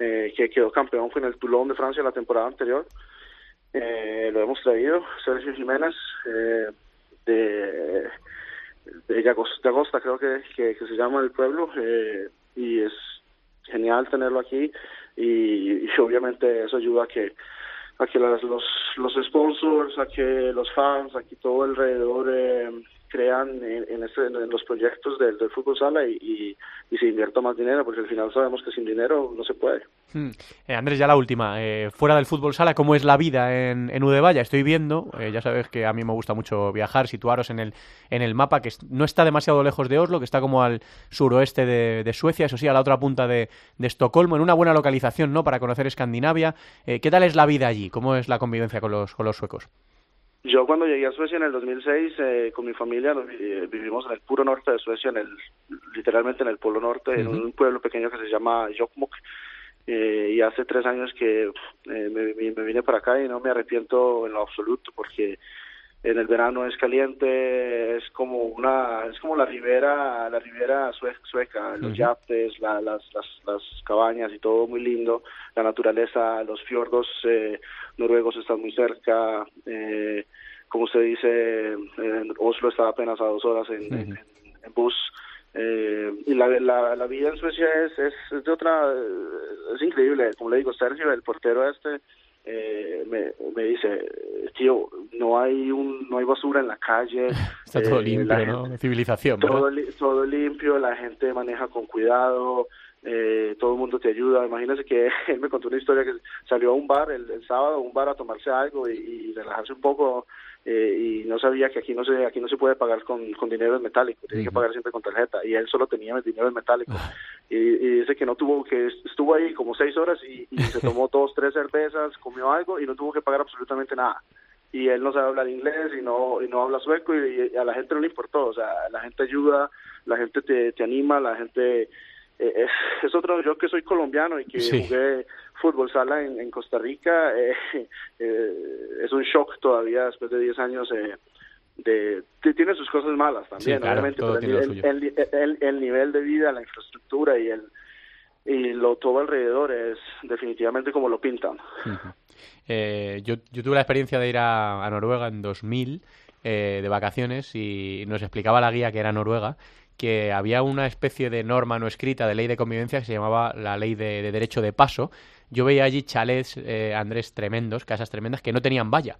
S8: eh, que quedó campeón con el Toulon de Francia la temporada anterior eh, lo hemos traído, Sergio Jiménez, eh, de, de Llagosta, creo que, que, se llama el pueblo, eh, y es genial tenerlo aquí y, obviamente eso ayuda a que a que las, los los sponsors, a que los fans, a que todo alrededor eh, crean en, este, en, los proyectos del, fútbol sala y, se invierta más dinero, porque al final sabemos que sin dinero no se puede.
S1: Hmm. Eh, Andrés, ya la última. Eh, fuera del fútbol sala, ¿cómo es la vida en, en Udevalla? Estoy viendo, eh, ya sabes que a mí me gusta mucho viajar, situaros en el, en el mapa, que no está demasiado lejos de Oslo, que está como al suroeste de, Suecia, eso sí, a la otra punta de, de, Estocolmo, en una buena localización, ¿no? Para conocer Escandinavia. ¿Qué tal es la vida allí? ¿Cómo es la convivencia con los, con los suecos?
S8: Yo cuando llegué a Suecia en el 2006 eh, con mi familia eh, vivimos en el puro norte de Suecia, en el literalmente en el polo norte, en un pueblo pequeño que se llama Jokkmokk. Eh, y hace tres años que me, me, vine para acá y no me arrepiento en lo absoluto porque en el verano es caliente, es como una, es como la ribera, la ribera sueca, los yates, las, las, las cabañas y todo muy lindo, la naturaleza, los fiordos eh, noruegos están muy cerca, eh, como usted dice, en Oslo está apenas a dos horas en, bus, eh, y la, la, la, vida en Suecia es, es de otra, es increíble, como le digo, Sergio, el portero este, eh, me, me dice, tío, no hay un, no hay basura en la calle.
S1: Está todo eh, limpio, ¿no? Civilización,
S8: todo, todo limpio, la gente maneja con cuidado, eh, todo el mundo te ayuda. Imagínese que él me contó una historia que salió a un bar el, sábado, a un bar a tomarse algo y, y relajarse un poco eh, y no sabía que aquí no se aquí no se puede pagar con, con dinero en metálico, tiene que pagar siempre con tarjeta. Y él solo tenía dinero en metálico. Ah. y, dice que no tuvo que estuvo ahí como seis horas y, se tomó dos tres cervezas, comió algo y no tuvo que pagar absolutamente nada. Y él no sabe hablar inglés y no y no habla sueco y, a la gente no le importó, o sea, la gente ayuda, la gente te, te anima, la gente eh, es, otro, yo que soy colombiano y que jugué fútbol sala en, Costa Rica, eh, eh, es un shock todavía después de 10 años de, tiene sus cosas malas también, obviamente, el, nivel de vida, la infraestructura y el y lo todo alrededor es definitivamente como lo pintan.
S1: yo, yo tuve la experiencia de ir a, a Noruega en 2000 de vacaciones y nos explicaba la guía que era Noruega que había una especie de norma no escrita de ley de convivencia que se llamaba la ley de, derecho de paso. Yo veía allí chalets, eh, Andrés, tremendos, casas tremendas, que no tenían valla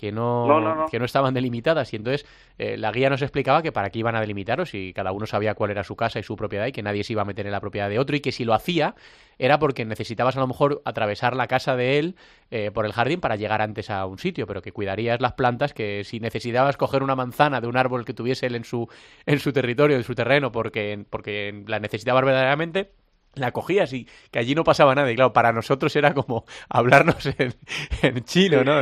S1: que no, que no estaban delimitadas y entonces eh, la guía nos explicaba que para qué iban a delimitaros y cada uno sabía cuál era su casa y su propiedad y que nadie se iba a meter en la propiedad de otro y que si lo hacía era porque necesitabas a lo mejor atravesar la casa de él eh, por el jardín para llegar antes a un sitio, pero que cuidarías las plantas, que si necesitabas coger una manzana de un árbol que tuviese él en su, en su territorio, en su terreno, porque, porque la necesitabas verdaderamente, la cogías y que allí no pasaba nada. Y claro, para nosotros era como hablarnos en, en chino, ¿no?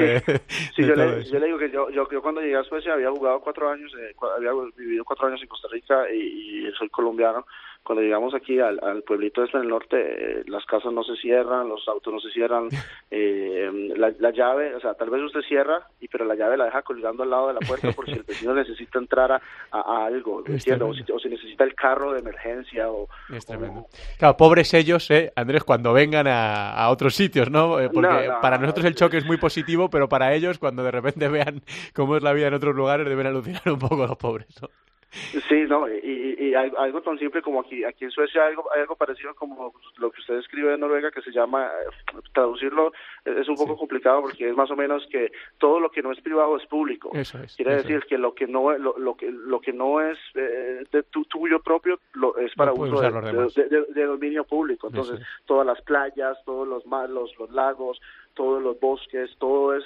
S8: sí, yo, le, digo que yo, yo, cuando llegué a Suecia había jugado cuatro años, eh, había vivido cuatro años en Costa Rica y soy colombiano cuando llegamos aquí al, pueblito este en el norte, eh, las casas no se cierran, los autos no se cierran, eh, la, llave, o sea, tal vez usted cierra, y pero la llave la deja colgando al lado de la puerta por si el vecino necesita entrar a, algo, ¿entiendo? O si, necesita el carro de emergencia o...
S1: Es tremendo. Claro, pobres ellos, ¿eh, Andrés, cuando vengan a, otros sitios, ¿no? Eh, porque para nosotros el choque es muy positivo, pero para ellos, cuando de repente vean cómo es la vida en otros lugares, deben alucinar un poco los pobres, ¿no?
S8: Sí, no, y, y, algo tan simple como aquí, aquí en Suecia hay algo, algo parecido como lo que usted escribe en Noruega que se llama, eh, traducirlo es un poco complicado porque es más o menos que todo lo que no es privado es público.
S1: Eso es,
S8: Quiere decir que lo que no lo, lo, que lo que no es eh, de tu, tuyo propio lo, es para uso de, dominio público. Entonces, todas las playas, todos los, los, los lagos, todos los bosques, todo es,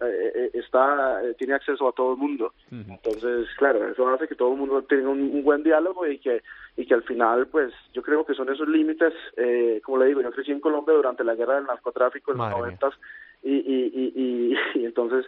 S8: eh, eh, está, eh, tiene acceso a todo el mundo. Entonces, claro, eso hace que todo el mundo tenga un, buen diálogo y que, y que al final, pues, yo creo que son esos límites, como le digo, yo crecí en Colombia durante la guerra del narcotráfico en los noventas y, y, y, y, entonces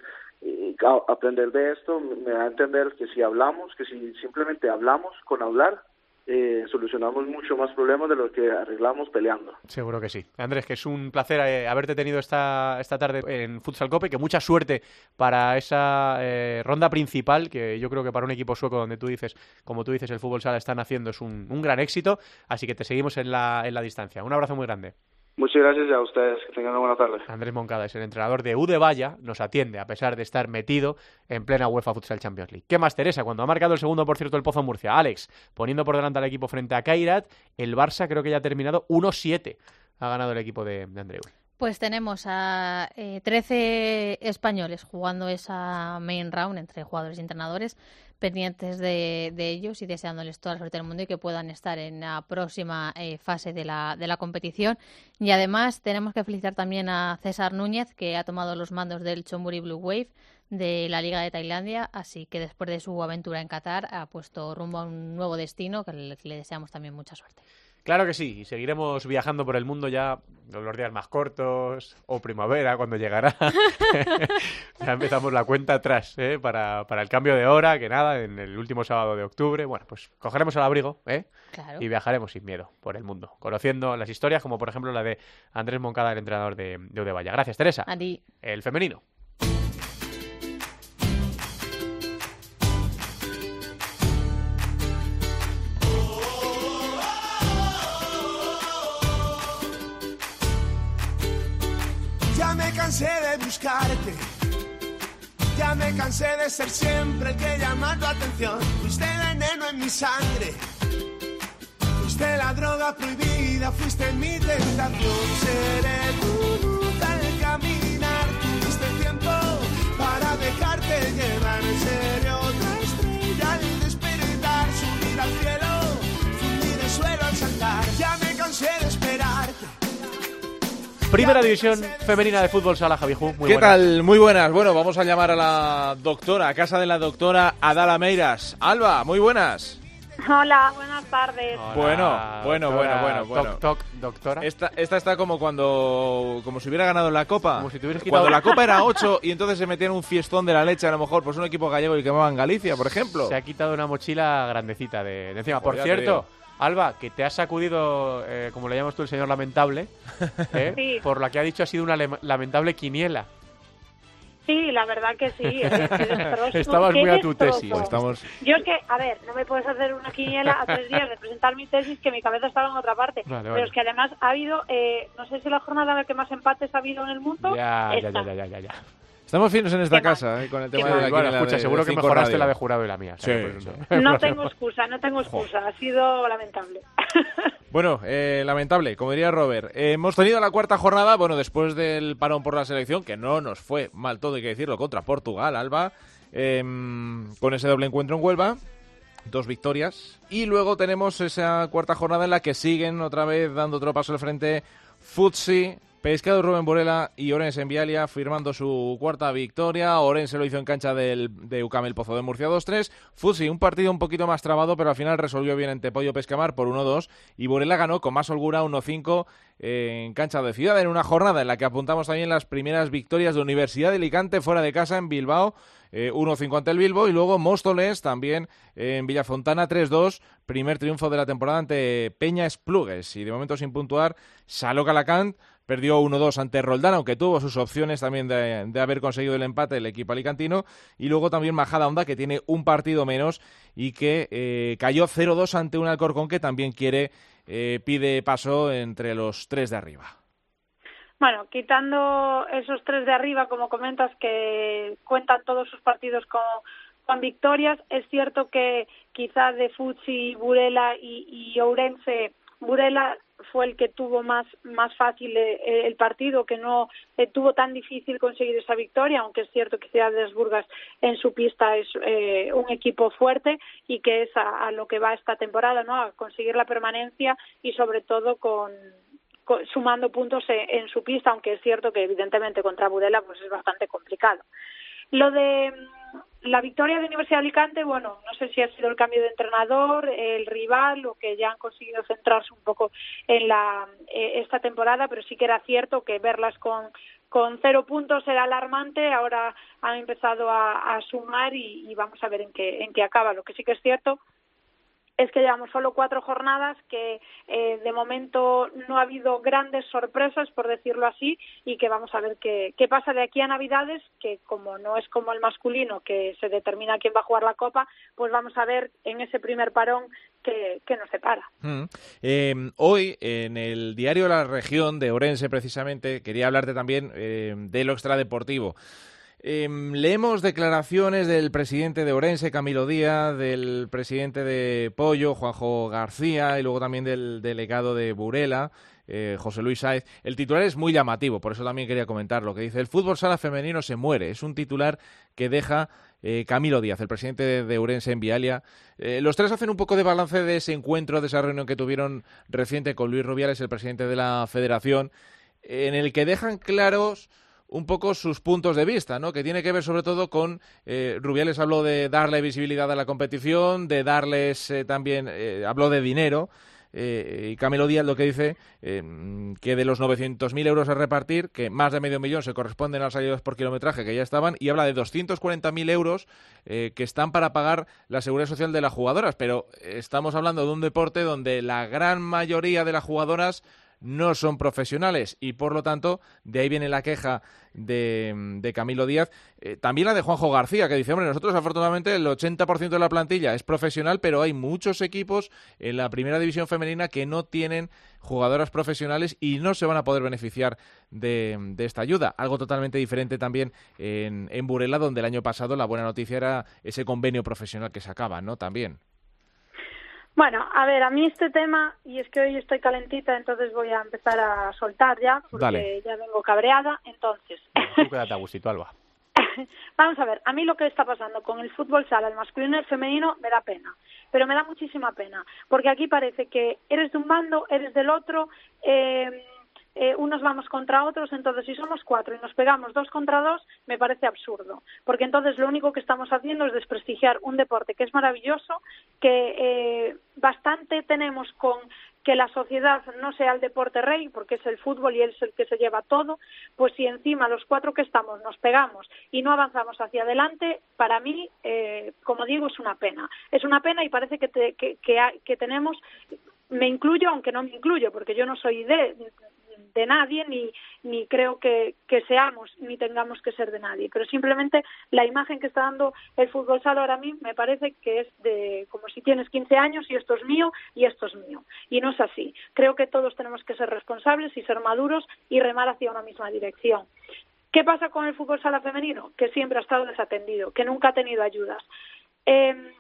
S8: aprender de esto me da a entender que si hablamos, que si simplemente hablamos con hablar, eh, solucionamos mucho más problemas de los que arreglamos peleando.
S1: Seguro que sí. Andrés, que es un placer eh, haberte tenido esta, esta tarde en Futsal Cope, que mucha suerte para esa eh, ronda principal, que yo creo que para un equipo sueco donde tú dices, como tú dices, el fútbol sala están haciendo es un, un gran éxito, así que te seguimos en la, en la distancia. Un abrazo muy grande.
S8: Muchas gracias a ustedes, que tengan una buena tarde.
S1: Andrés Moncada es el entrenador de Ude Valla, nos atiende a pesar de estar metido en plena UEFA Futsal Champions League. ¿Qué más, Teresa? Cuando ha marcado el segundo, por cierto, el Pozo Murcia, Alex, poniendo por delante al equipo frente a Kairat, el Barça creo que ya ha terminado 1-7. Ha ganado el equipo de, de Andreu.
S4: Pues tenemos a eh, 13 españoles jugando esa main round entre jugadores y entrenadores, pendientes de, de ellos y deseándoles toda la suerte del mundo y que puedan estar en la próxima eh, fase de la, de la competición. Y además tenemos que felicitar también a César Núñez, que ha tomado los mandos del Chonburi Blue Wave de la Liga de Tailandia, así que después de su aventura en Qatar ha puesto rumbo a un nuevo destino que le, que le deseamos también mucha suerte.
S1: Claro que sí, y seguiremos viajando por el mundo ya los días más cortos o primavera cuando llegará. ya empezamos la cuenta atrás ¿eh? para, para el cambio de hora, que nada, en el último sábado de octubre. Bueno, pues cogeremos el abrigo ¿eh?
S4: Claro.
S1: y viajaremos sin miedo por el mundo, conociendo las historias como por ejemplo la de Andrés Moncada, el entrenador de, de Udevalla. Gracias, Teresa.
S4: A ti.
S1: El femenino.
S3: Ya me cansé de ser siempre el que llama tu atención. Fuiste veneno en mi sangre. Fuiste la droga prohibida, fuiste mi tentación. Seré tu luz al caminar. Tuviste tiempo para dejarte llevar.
S1: Primera división femenina de fútbol sala, Javiju. Muy
S9: ¿Qué
S1: buenas.
S9: tal? Muy buenas. Bueno, vamos a llamar a la doctora, a casa de la doctora Adala Meiras. Alba, muy buenas.
S10: Hola, buenas tardes.
S1: Hola,
S9: Bueno, bueno,
S1: doctora,
S9: bueno, bueno, bueno.
S1: Toc, toc, doctora.
S9: Esta, esta está como cuando como si hubiera ganado la copa.
S1: Como si te quitado-
S9: Cuando la copa era 8 y entonces se metían un fiestón de la leche, a lo mejor, pues un equipo gallego y quemaban Galicia, por ejemplo.
S1: Se ha quitado una mochila grandecita de, de encima.
S9: Pues
S1: Por cierto,
S9: digo.
S1: Alba, que te has sacudido, eh, como le llamas tú, el señor lamentable, ¿eh?
S10: Sí.
S1: por lo que ha dicho ha sido una lamentable quiniela.
S10: Sí, la verdad que sí.
S1: Estabas muy a tu tesis.
S9: Pues estamos
S10: Yo es que, a ver, no me puedes hacer una quiniela a tres días de presentar mi tesis que mi cabeza estaba en otra parte.
S1: Vale,
S10: Pero es que además ha habido, eh, no sé si la jornada en la que más empates ha habido en el mundo.
S1: Ya, ya, ya, ya, ya, ya.
S9: Estamos finos en esta casa, eh, con el
S10: ¿Qué
S9: tema de la
S1: Bueno, escucha,
S9: de-
S1: seguro
S9: de
S1: que mejoraste
S9: Radio.
S1: la de jurado y la mía.
S9: Sí, sí.
S10: No tengo excusa, no tengo excusa. Ha sido lamentable.
S9: Bueno, eh, lamentable, como diría Robert. Eh, hemos tenido la cuarta jornada, bueno, después del parón por la selección, que no nos fue mal todo, hay que decirlo, contra Portugal, Alba, eh, con ese doble encuentro en Huelva, dos victorias. Y luego tenemos esa cuarta jornada en la que siguen otra vez dando otro paso al frente Futsi, Pescado Rubén Borela y Orense en Vialia firmando su cuarta victoria. Orense lo hizo en cancha del, de UCAM el Pozo de Murcia 2-3. Futsi, un partido un poquito más trabado, pero al final resolvió bien en Tepollo Pescamar por 1-2. Y Borela ganó con más holgura 1-5 en cancha de Ciudad, en una jornada en la que apuntamos también las primeras victorias de Universidad de Alicante fuera de casa en Bilbao. eh, 1-5 ante el Bilbo y luego Móstoles también eh, en Villafontana 3-2, primer triunfo de la temporada ante Peña Esplugues y de momento sin puntuar Saló Calacant perdió 1-2 ante Roldán, aunque tuvo sus opciones también de, de haber conseguido el empate el equipo alicantino y luego también Majada Onda que tiene un partido menos y que eh, cayó 0-2 ante un Alcorcón que también quiere eh, pide paso entre los tres de arriba.
S10: Bueno, quitando esos tres de arriba, como comentas, que cuentan todos sus partidos con, con victorias, es cierto que quizá de Futsi, Burela y, y Ourense, Burela fue el que tuvo más, más fácil eh, el partido, que no eh, tuvo tan difícil conseguir esa victoria, aunque es cierto que Ciudad de Burgas en su pista es eh, un equipo fuerte y que es a, lo que va esta temporada, ¿no? A conseguir la permanencia y sobre todo con, co- sumando puntos e- en su pista, aunque es cierto que evidentemente contra Burela pues es bastante complicado. Lo de la victoria de Universidad de Alicante, bueno, no sé si ha sido el cambio de entrenador, el rival o que ya han conseguido centrarse un poco en la eh, esta temporada, pero sí que era cierto que verlas con con cero puntos era alarmante, ahora han empezado a, sumar y, y vamos a ver en qué en qué acaba. Lo que sí que es cierto es que llevamos solo cuatro jornadas, que eh, de momento no ha habido grandes sorpresas, por decirlo así, y que vamos a ver qué, pasa de aquí a Navidades, que como no es como el masculino, que se determina quién va a jugar la Copa, pues vamos a ver en ese primer parón que, nos separa.
S9: Mm. Eh, hoy, en el diario La Región de Orense, precisamente, quería hablarte también eh, de lo extradeportivo. Em, leemos declaraciones del presidente de Orense, Camilo Díaz, del presidente de Pollo, Juanjo García, y luego también del delegado de Burela, eh, José Luis Sáez. El titular es muy llamativo, por eso también quería comentar lo que dice. El fútbol sala femenino se muere. Es un titular que deja eh, Camilo Díaz, el presidente de, de Urense en Vialia. Eh, los tres hacen un poco de balance de ese encuentro, de esa reunión que tuvieron reciente con Luis Rubiales, el presidente de la federación, en el que dejan claros un poco sus puntos de vista, ¿no? Que tiene que ver sobre todo con eh, Rubiales habló de darle visibilidad a la competición, de darles eh, también eh, habló de dinero. Y Camilo Díaz lo que dice que de los 900.000 euros a repartir, que más de medio millón se corresponden a las ayudas por kilometraje que ya estaban, y habla de 240.000 euros que están para pagar la seguridad social de las jugadoras. Pero estamos hablando de un deporte donde la gran mayoría de las jugadoras no son profesionales y por lo tanto de ahí viene la queja de, Camilo Díaz. Eh, también la de Juanjo García que dice, hombre, nosotros afortunadamente el 80% de la plantilla es profesional, pero hay muchos equipos en la primera división femenina que no tienen jugadoras profesionales y no se van a poder beneficiar de, esta ayuda. Algo totalmente diferente también en, en Burela, donde el año pasado la buena noticia era ese convenio profesional que se acaba, ¿no? También.
S10: Bueno, a ver, a mí este tema, y es que hoy estoy calentita, entonces voy a empezar a soltar ya, porque ya vengo cabreada, entonces...
S1: Tú quédate a Alba.
S10: Vamos a ver, a mí lo que está pasando con el fútbol sala, el masculino y el femenino, me da pena, pero me da muchísima pena, porque aquí parece que eres de un bando, eres del otro, eh, eh, unos vamos contra otros, entonces si somos cuatro y nos pegamos dos contra dos, me parece absurdo, porque entonces lo único que estamos haciendo es desprestigiar un deporte que es maravilloso, que eh, bastante tenemos con que la sociedad no sea el deporte rey, porque es el fútbol y él es el que se lleva todo, pues si encima los cuatro que estamos nos pegamos y no avanzamos hacia adelante, para mí, eh, como digo, es una pena. Es una pena y parece que, que, que tenemos me incluyo aunque no me incluyo porque yo no soy de de nadie ni, ni creo que, que, seamos ni tengamos que ser de nadie. Pero simplemente la imagen que está dando el fútbol sala ahora mí me parece que es de como si tienes 15 años y esto es mío y esto es mío. Y no es así. Creo que todos tenemos que ser responsables y ser maduros y remar hacia una misma dirección. ¿Qué pasa con el fútbol sala femenino? Que siempre ha estado desatendido, que nunca ha tenido ayudas. Eh,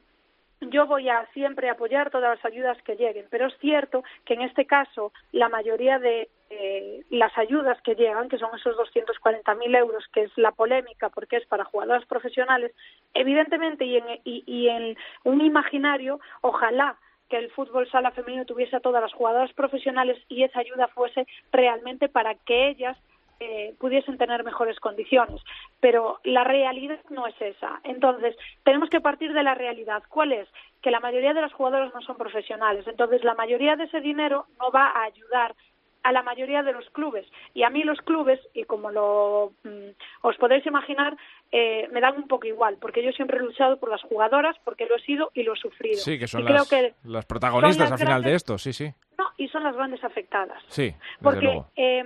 S10: yo voy a siempre apoyar todas las ayudas que lleguen, pero es cierto que en este caso la mayoría de eh, las ayudas que llegan, que son esos 240.000 euros, que es la polémica porque es para jugadoras profesionales, evidentemente y en, y en un imaginario, ojalá que el fútbol sala femenino tuviese a todas las jugadoras profesionales y esa ayuda fuese realmente para que ellas eh, pudiesen tener mejores condiciones. Pero la realidad no es esa. Entonces, tenemos que partir de la realidad. ¿Cuál es? Que la mayoría de las jugadoras no son profesionales. Entonces, la mayoría de ese dinero no va a ayudar a la mayoría de los clubes. Y a mí los clubes, y como lo mm, os podéis imaginar, eh, me dan un poco igual, porque yo siempre he luchado por las jugadoras, porque lo he sido y lo he sufrido.
S9: Sí, que son las, las protagonistas al final de esto, sí, sí.
S10: No, y son las grandes afectadas.
S9: Sí,
S10: porque Eh,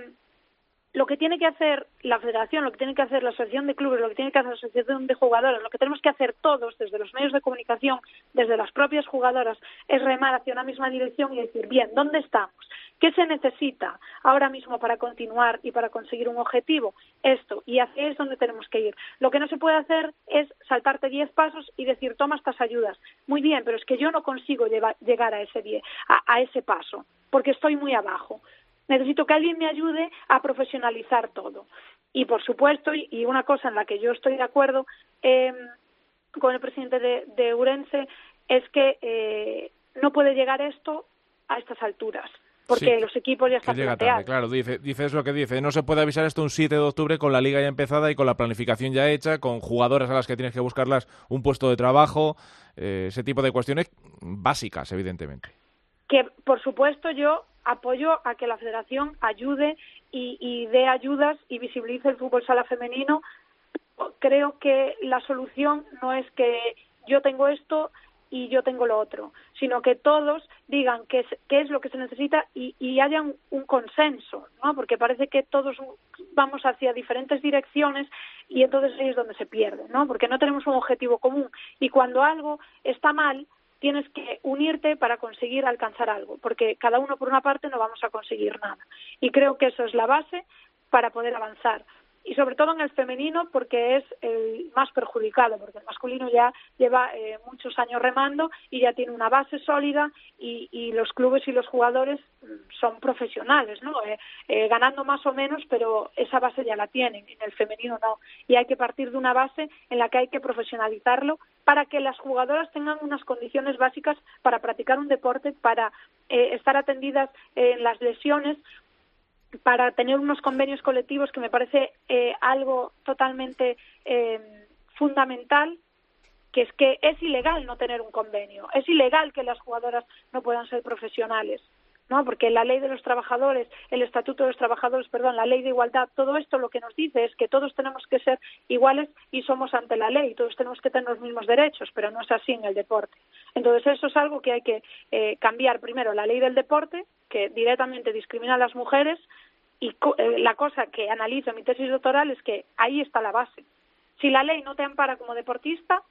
S10: lo que tiene que hacer la federación, lo que tiene que hacer la asociación de clubes, lo que tiene que hacer la asociación de jugadoras, lo que tenemos que hacer todos desde los medios de comunicación, desde las propias jugadoras, es remar hacia una misma dirección y decir, bien, ¿dónde estamos? ¿Qué se necesita ahora mismo para continuar y para conseguir un objetivo? Esto, y hacia es donde tenemos que ir. Lo que no se puede hacer es saltarte diez pasos y decir, toma estas ayudas. Muy bien, pero es que yo no consigo llegar a ese, a ese paso, porque estoy muy abajo necesito que alguien me ayude a profesionalizar todo. Y por supuesto, y una cosa en la que yo estoy de acuerdo eh, con el presidente de, de Urense, es que eh, no puede llegar esto a estas alturas porque los equipos ya están
S9: llega tarde, claro, dice, dice es lo que dice, no se puede avisar esto un 7 de octubre con la liga ya empezada y con la planificación ya hecha, con jugadoras a las que tienes que buscarlas un puesto de trabajo, eh, ese tipo de cuestiones básicas, evidentemente.
S10: Que, por supuesto, yo apoyo a que la federación ayude y, dé ayudas y visibilice el fútbol sala femenino. Creo que la solución no es que yo tengo esto y yo tengo lo otro, sino que todos digan qué es, qué es lo que se necesita y, y haya un, un, consenso, ¿no? Porque parece que todos vamos hacia diferentes direcciones y entonces ahí es donde se pierde, ¿no? Porque no tenemos un objetivo común y cuando algo está mal, tienes que unirte para conseguir alcanzar algo, porque cada uno por una parte no vamos a conseguir nada. Y creo que eso es la base para poder avanzar y sobre todo en el femenino porque es el más perjudicado, porque el masculino ya lleva eh, muchos años remando y ya tiene una base sólida y, y los clubes y los jugadores mm, son profesionales, ¿no? Eh, eh, ganando más o menos, pero esa base ya la tienen, en el femenino no. Y hay que partir de una base en la que hay que profesionalizarlo para que las jugadoras tengan unas condiciones básicas para practicar un deporte, para eh, estar atendidas en las lesiones para tener unos convenios colectivos que me parece eh, algo totalmente eh, fundamental que es que es ilegal no tener un convenio, es ilegal que las jugadoras no puedan ser profesionales, ¿no? Porque la ley de los trabajadores, el estatuto de los trabajadores, perdón, la ley de igualdad, todo esto lo que nos dice es que todos tenemos que ser iguales y somos ante la ley, todos tenemos que tener los mismos derechos, pero no es así en el deporte. Entonces eso es algo que hay que eh, cambiar primero la ley del deporte, que directamente discrimina a las mujeres, y eh, la cosa que analizo en mi tesis doctoral es que ahí está la base. Si la ley no te ampara como deportista,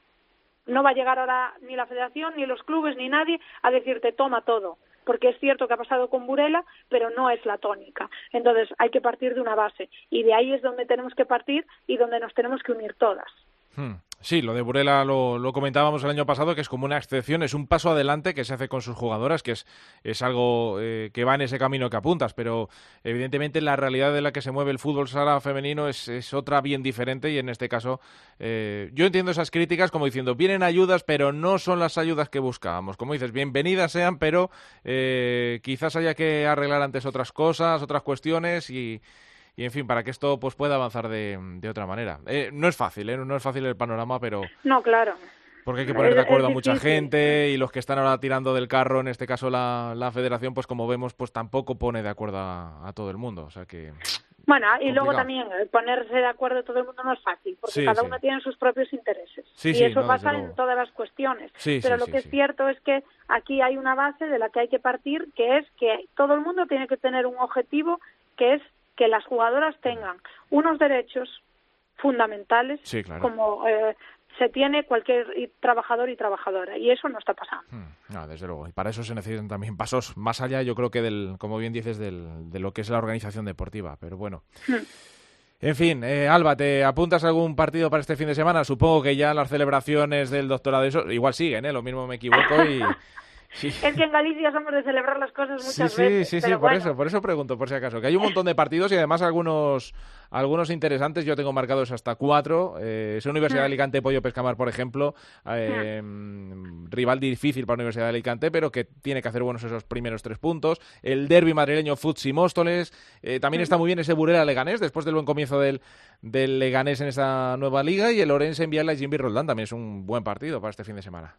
S10: no va a llegar ahora ni la federación, ni los clubes, ni nadie a decirte toma todo, porque es cierto que ha pasado con Burela, pero no es la tónica. Entonces hay que partir de una base y de ahí es donde tenemos que partir y donde nos tenemos que unir todas.
S9: Hmm. Sí, lo de Burela lo, lo, comentábamos el año pasado, que es como una excepción, es un paso adelante que se hace con sus jugadoras, que es, es algo eh, que va en ese camino que apuntas, pero evidentemente la realidad de la que se mueve el fútbol sala femenino es, es otra bien diferente y en este caso eh, yo entiendo esas críticas como diciendo, vienen ayudas, pero no son las ayudas que buscábamos. Como dices, bienvenidas sean, pero eh, quizás haya que arreglar antes otras cosas, otras cuestiones y y en fin, para que esto pues pueda avanzar de, de otra manera. Eh, no es fácil, ¿eh? no es fácil el panorama, pero...
S10: No, claro.
S9: Porque hay que poner de acuerdo a mucha gente y los que están ahora tirando del carro, en este caso la, la federación, pues como vemos, pues tampoco pone de acuerdo a, a todo el mundo. O sea que...
S10: Bueno, y luego también eh, ponerse de acuerdo todo el mundo no es fácil, porque
S9: sí,
S10: cada
S9: sí.
S10: uno tiene sus propios intereses.
S9: Sí,
S10: y
S9: sí,
S10: eso
S9: no,
S10: pasa en todas las cuestiones.
S9: Sí,
S10: Pero lo que es cierto es que aquí hay una base de la que hay que partir, que es que todo el mundo tiene que tener un objetivo, que es que las jugadoras tengan unos derechos fundamentales
S9: Sí, claro.
S10: como eh, se tiene cualquier trabajador y trabajadora y eso no está pasando.
S9: Hmm, no, desde luego. Y para eso se necesitan también pasos más allá, yo creo que del, como bien dices, del, de lo que es la organización deportiva. Pero bueno.
S10: Hmm.
S9: En fin, eh, Alba, ¿te apuntas a algún partido para este fin de semana? Supongo que ya las celebraciones del doctorado, eso, igual siguen, ¿eh? Lo mismo me equivoco y... Sí.
S10: Es que en Galicia somos de celebrar las cosas
S9: Sí,
S10: muchas
S9: sí,
S10: veces.
S9: sí, sí,
S10: pero
S9: por
S10: bueno.
S9: eso, por eso pregunto, por si acaso. Que hay un montón de partidos y además algunos, algunos interesantes. Yo tengo marcados hasta cuatro. Eh, es Universidad de
S10: Mm.
S9: Alicante, Pollo Pescamar, por ejemplo. eh, rival difícil para la Universidad de Alicante, pero que tiene que hacer buenos esos primeros tres puntos. El derby madrileño Futsi Móstoles. Eh, también está muy bien ese Burela Leganés, después del buen comienzo del, del Leganés en esta nueva liga. Y el Orense en Viala y Jimmy Roldán también es un buen partido para este fin de semana.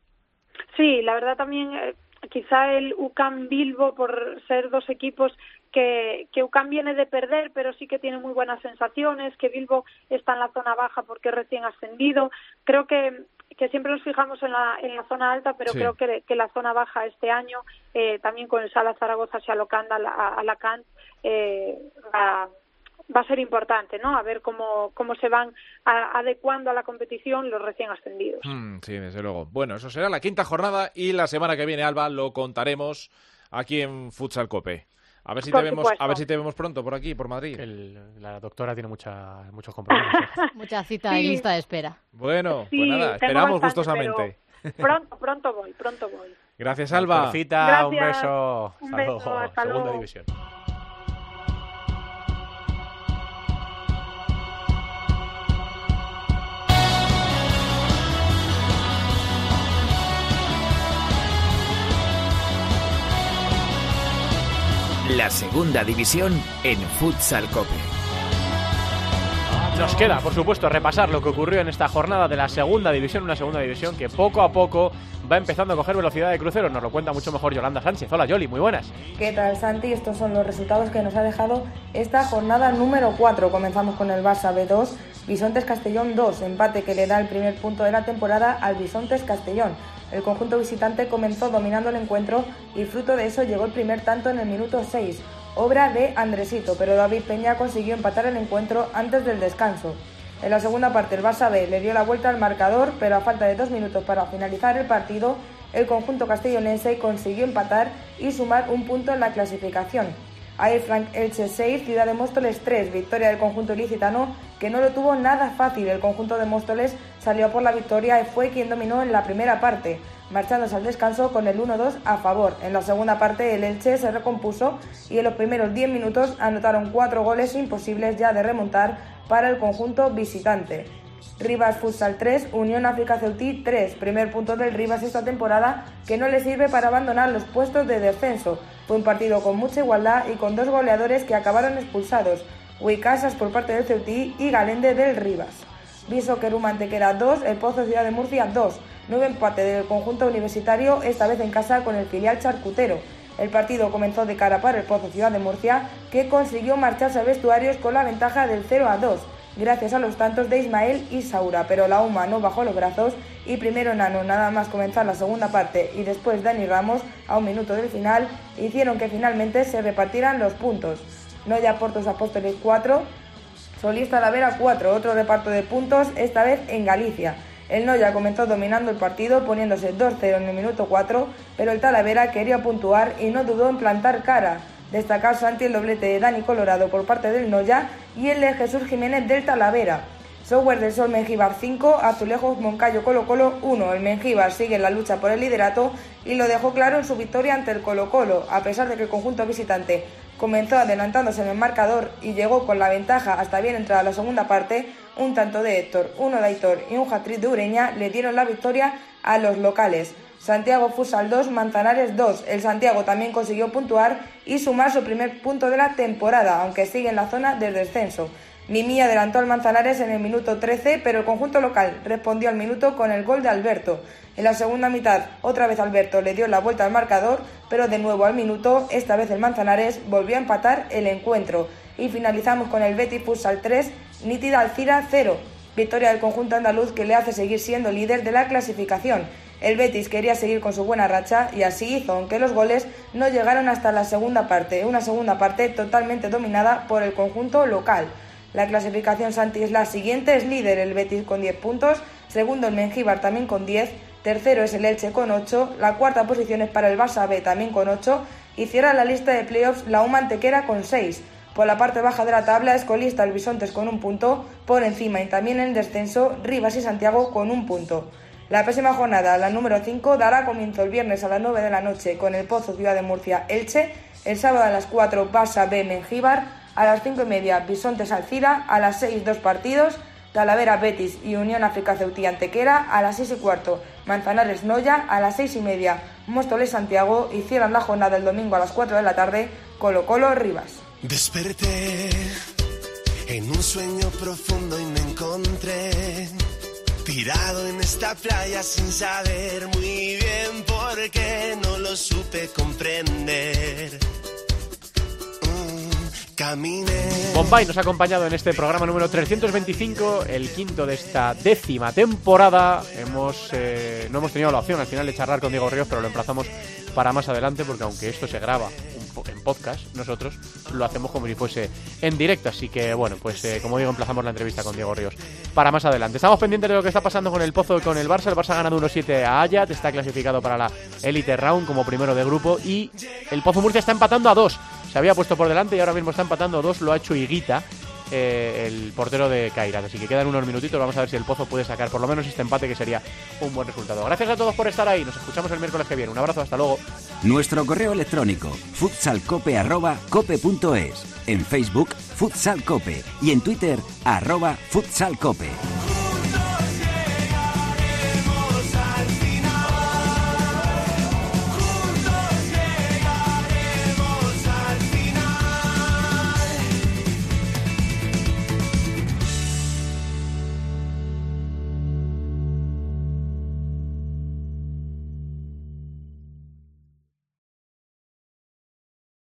S10: Sí, la verdad también eh, quizá el UCAM Bilbo por ser dos equipos que, que UCAM viene de perder, pero sí que tiene muy buenas sensaciones, que Bilbo está en la zona baja porque recién ascendido. Creo que que siempre nos fijamos en la, en la zona alta, pero
S11: Sí.
S10: creo que, que la zona baja este año, eh, también con el Sala Zaragoza, Xalocanda, a Alacant, eh, va, va a ser importante, ¿no? A ver cómo, cómo se van a- adecuando a la competición los recién ascendidos.
S9: Mm, sí, desde luego. Bueno, eso será la quinta jornada y la semana que viene, Alba, lo contaremos aquí en Futsal Cope. A ver si
S1: Por
S9: te vemos, a ver si te vemos pronto por aquí, por Madrid.
S1: la doctora tiene mucha, muchos compromisos.
S4: Mucha cita
S10: Sí.
S4: y lista de espera.
S9: Bueno,
S10: Sí,
S9: pues nada, esperamos
S10: bastante,
S9: gustosamente.
S10: Pronto, pronto voy, pronto voy.
S9: Gracias, Alba.
S1: Doctorcita, un
S10: Gracias.
S1: beso.
S10: Un
S1: Hasta luego.
S10: hasta
S1: Segunda división.
S7: La segunda división en Futsal Cope.
S1: Nos queda, por supuesto, repasar lo que ocurrió en esta jornada de la segunda división, una segunda división que poco a poco va empezando a coger velocidad de crucero. Nos lo cuenta mucho mejor Yolanda Sánchez. Hola Yoli, muy buenas.
S11: ¿Qué tal Santi? Estos son los resultados que nos ha dejado esta jornada número 4. Comenzamos con el Barça B2, Bisontes Castellón 2, empate que le da el primer punto de la temporada al Bisontes Castellón. El conjunto visitante comenzó dominando el encuentro y fruto de eso llegó el primer tanto en el minuto 6 obra de Andresito, pero David Peña consiguió empatar el encuentro antes del descanso. En la segunda parte el Barça B le dio la vuelta al marcador, pero a falta de dos minutos para finalizar el partido, el conjunto castellonense consiguió empatar y sumar un punto en la clasificación. Air Frank Elche 6, Ciudad de Móstoles 3, victoria del conjunto ilicitano que no lo tuvo nada fácil. El conjunto de Móstoles salió por la victoria y fue quien dominó en la primera parte marchándose al descanso con el 1-2 a favor. En la segunda parte el Elche se recompuso y en los primeros 10 minutos anotaron cuatro goles imposibles ya de remontar para el conjunto visitante. Rivas Futsal 3, Unión África Ceutí 3, primer punto del Rivas esta temporada que no le sirve para abandonar los puestos de descenso. Fue un partido con mucha igualdad y con dos goleadores que acabaron expulsados, Huicasas por parte del Ceutí y Galende del Rivas. Viso Queruma Antequera 2, El Pozo Ciudad de Murcia 2, Nuevo empate del conjunto universitario, esta vez en casa con el filial charcutero. El partido comenzó de cara para el Pozo Ciudad de Murcia, que consiguió marcharse a vestuarios con la ventaja del 0 a 2, gracias a los tantos de Ismael y Saura, pero la UMA no bajó los brazos y primero Nano, nada más comenzar la segunda parte, y después Dani Ramos, a un minuto del final, hicieron que finalmente se repartieran los puntos. Noya Portos Apóstoles 4, Solista Lavera 4, otro reparto de puntos, esta vez en Galicia. El Noya comenzó dominando el partido poniéndose 2-0 en el minuto 4, pero el Talavera quería puntuar y no dudó en plantar cara. Destacar Santi el doblete de Dani Colorado por parte del Noya y el de Jesús Jiménez del Talavera. Software del Sol Mengíbar 5, Azulejos Moncayo Colo Colo 1. El Mengíbar sigue en la lucha por el liderato y lo dejó claro en su victoria ante el Colo Colo, a pesar de que el conjunto visitante comenzó adelantándose en el marcador y llegó con la ventaja hasta bien entrada la segunda parte, un tanto de Héctor, uno de Aitor y un hat de Ureña le dieron la victoria a los locales. Santiago Fusal 2, Manzanares 2. El Santiago también consiguió puntuar y sumar su primer punto de la temporada, aunque sigue en la zona del descenso. Mimi adelantó al Manzanares en el minuto 13, pero el conjunto local respondió al minuto con el gol de Alberto. En la segunda mitad, otra vez Alberto le dio la vuelta al marcador, pero de nuevo al minuto, esta vez el Manzanares volvió a empatar el encuentro. Y finalizamos con el Betis Futsal 3, Nítida Alcira 0. Victoria del conjunto andaluz que le hace seguir siendo líder de la clasificación. El Betis quería seguir con su buena racha y así hizo, aunque los goles no llegaron hasta la segunda parte, una segunda parte totalmente dominada por el conjunto local. La clasificación Santi es la siguiente, es líder el Betis con 10 puntos, segundo el Mengíbar también con 10, tercero es el Elche con 8, la cuarta posición es para el Barça B también con 8 y cierra la lista de playoffs la Humantequera con 6. Por la parte baja de la tabla es colista el Bisontes con un punto, por encima y también en descenso Rivas y Santiago con un punto. La próxima jornada, la número 5, dará comienzo el viernes a las 9 de la noche con el Pozo Ciudad de Murcia Elche, el sábado a las 4 Barça B Mengíbar, a las 5 y media Bisontes Alcira, a las 6 dos partidos, Talavera Betis y Unión África Ceutí Antequera, a las 6 y cuarto Manzanares Noya, a las 6 y media Móstoles Santiago y cierran la jornada el domingo a las 4 de la tarde Colo Colo Rivas.
S3: Desperté en un sueño profundo y me encontré tirado en esta playa sin saber muy bien por qué no lo supe comprender.
S1: Bombay nos ha acompañado en este programa número 325, el quinto de esta décima temporada. Hemos, eh, no hemos tenido la opción al final de charlar con Diego Ríos, pero lo emplazamos para más adelante porque aunque esto se graba en podcast, nosotros lo hacemos como si fuese en directo. Así que bueno, pues eh, como digo, emplazamos la entrevista con Diego Ríos para más adelante. Estamos pendientes de lo que está pasando con el Pozo y con el Barça. El Barça ha ganado 1-7 a Ayat, está clasificado para la Elite Round como primero de grupo y el Pozo Murcia está empatando a 2 se había puesto por delante y ahora mismo está empatando dos, lo ha hecho Higuita, eh, el portero de Caira. Así que quedan unos minutitos, vamos a ver si el Pozo puede sacar por lo menos este empate que sería un buen resultado. Gracias a todos por estar ahí, nos escuchamos el miércoles que viene. Un abrazo, hasta luego.
S2: Nuestro correo electrónico futsalcope.cope.es En Facebook, futsalcope y en Twitter, arroba futsalcope.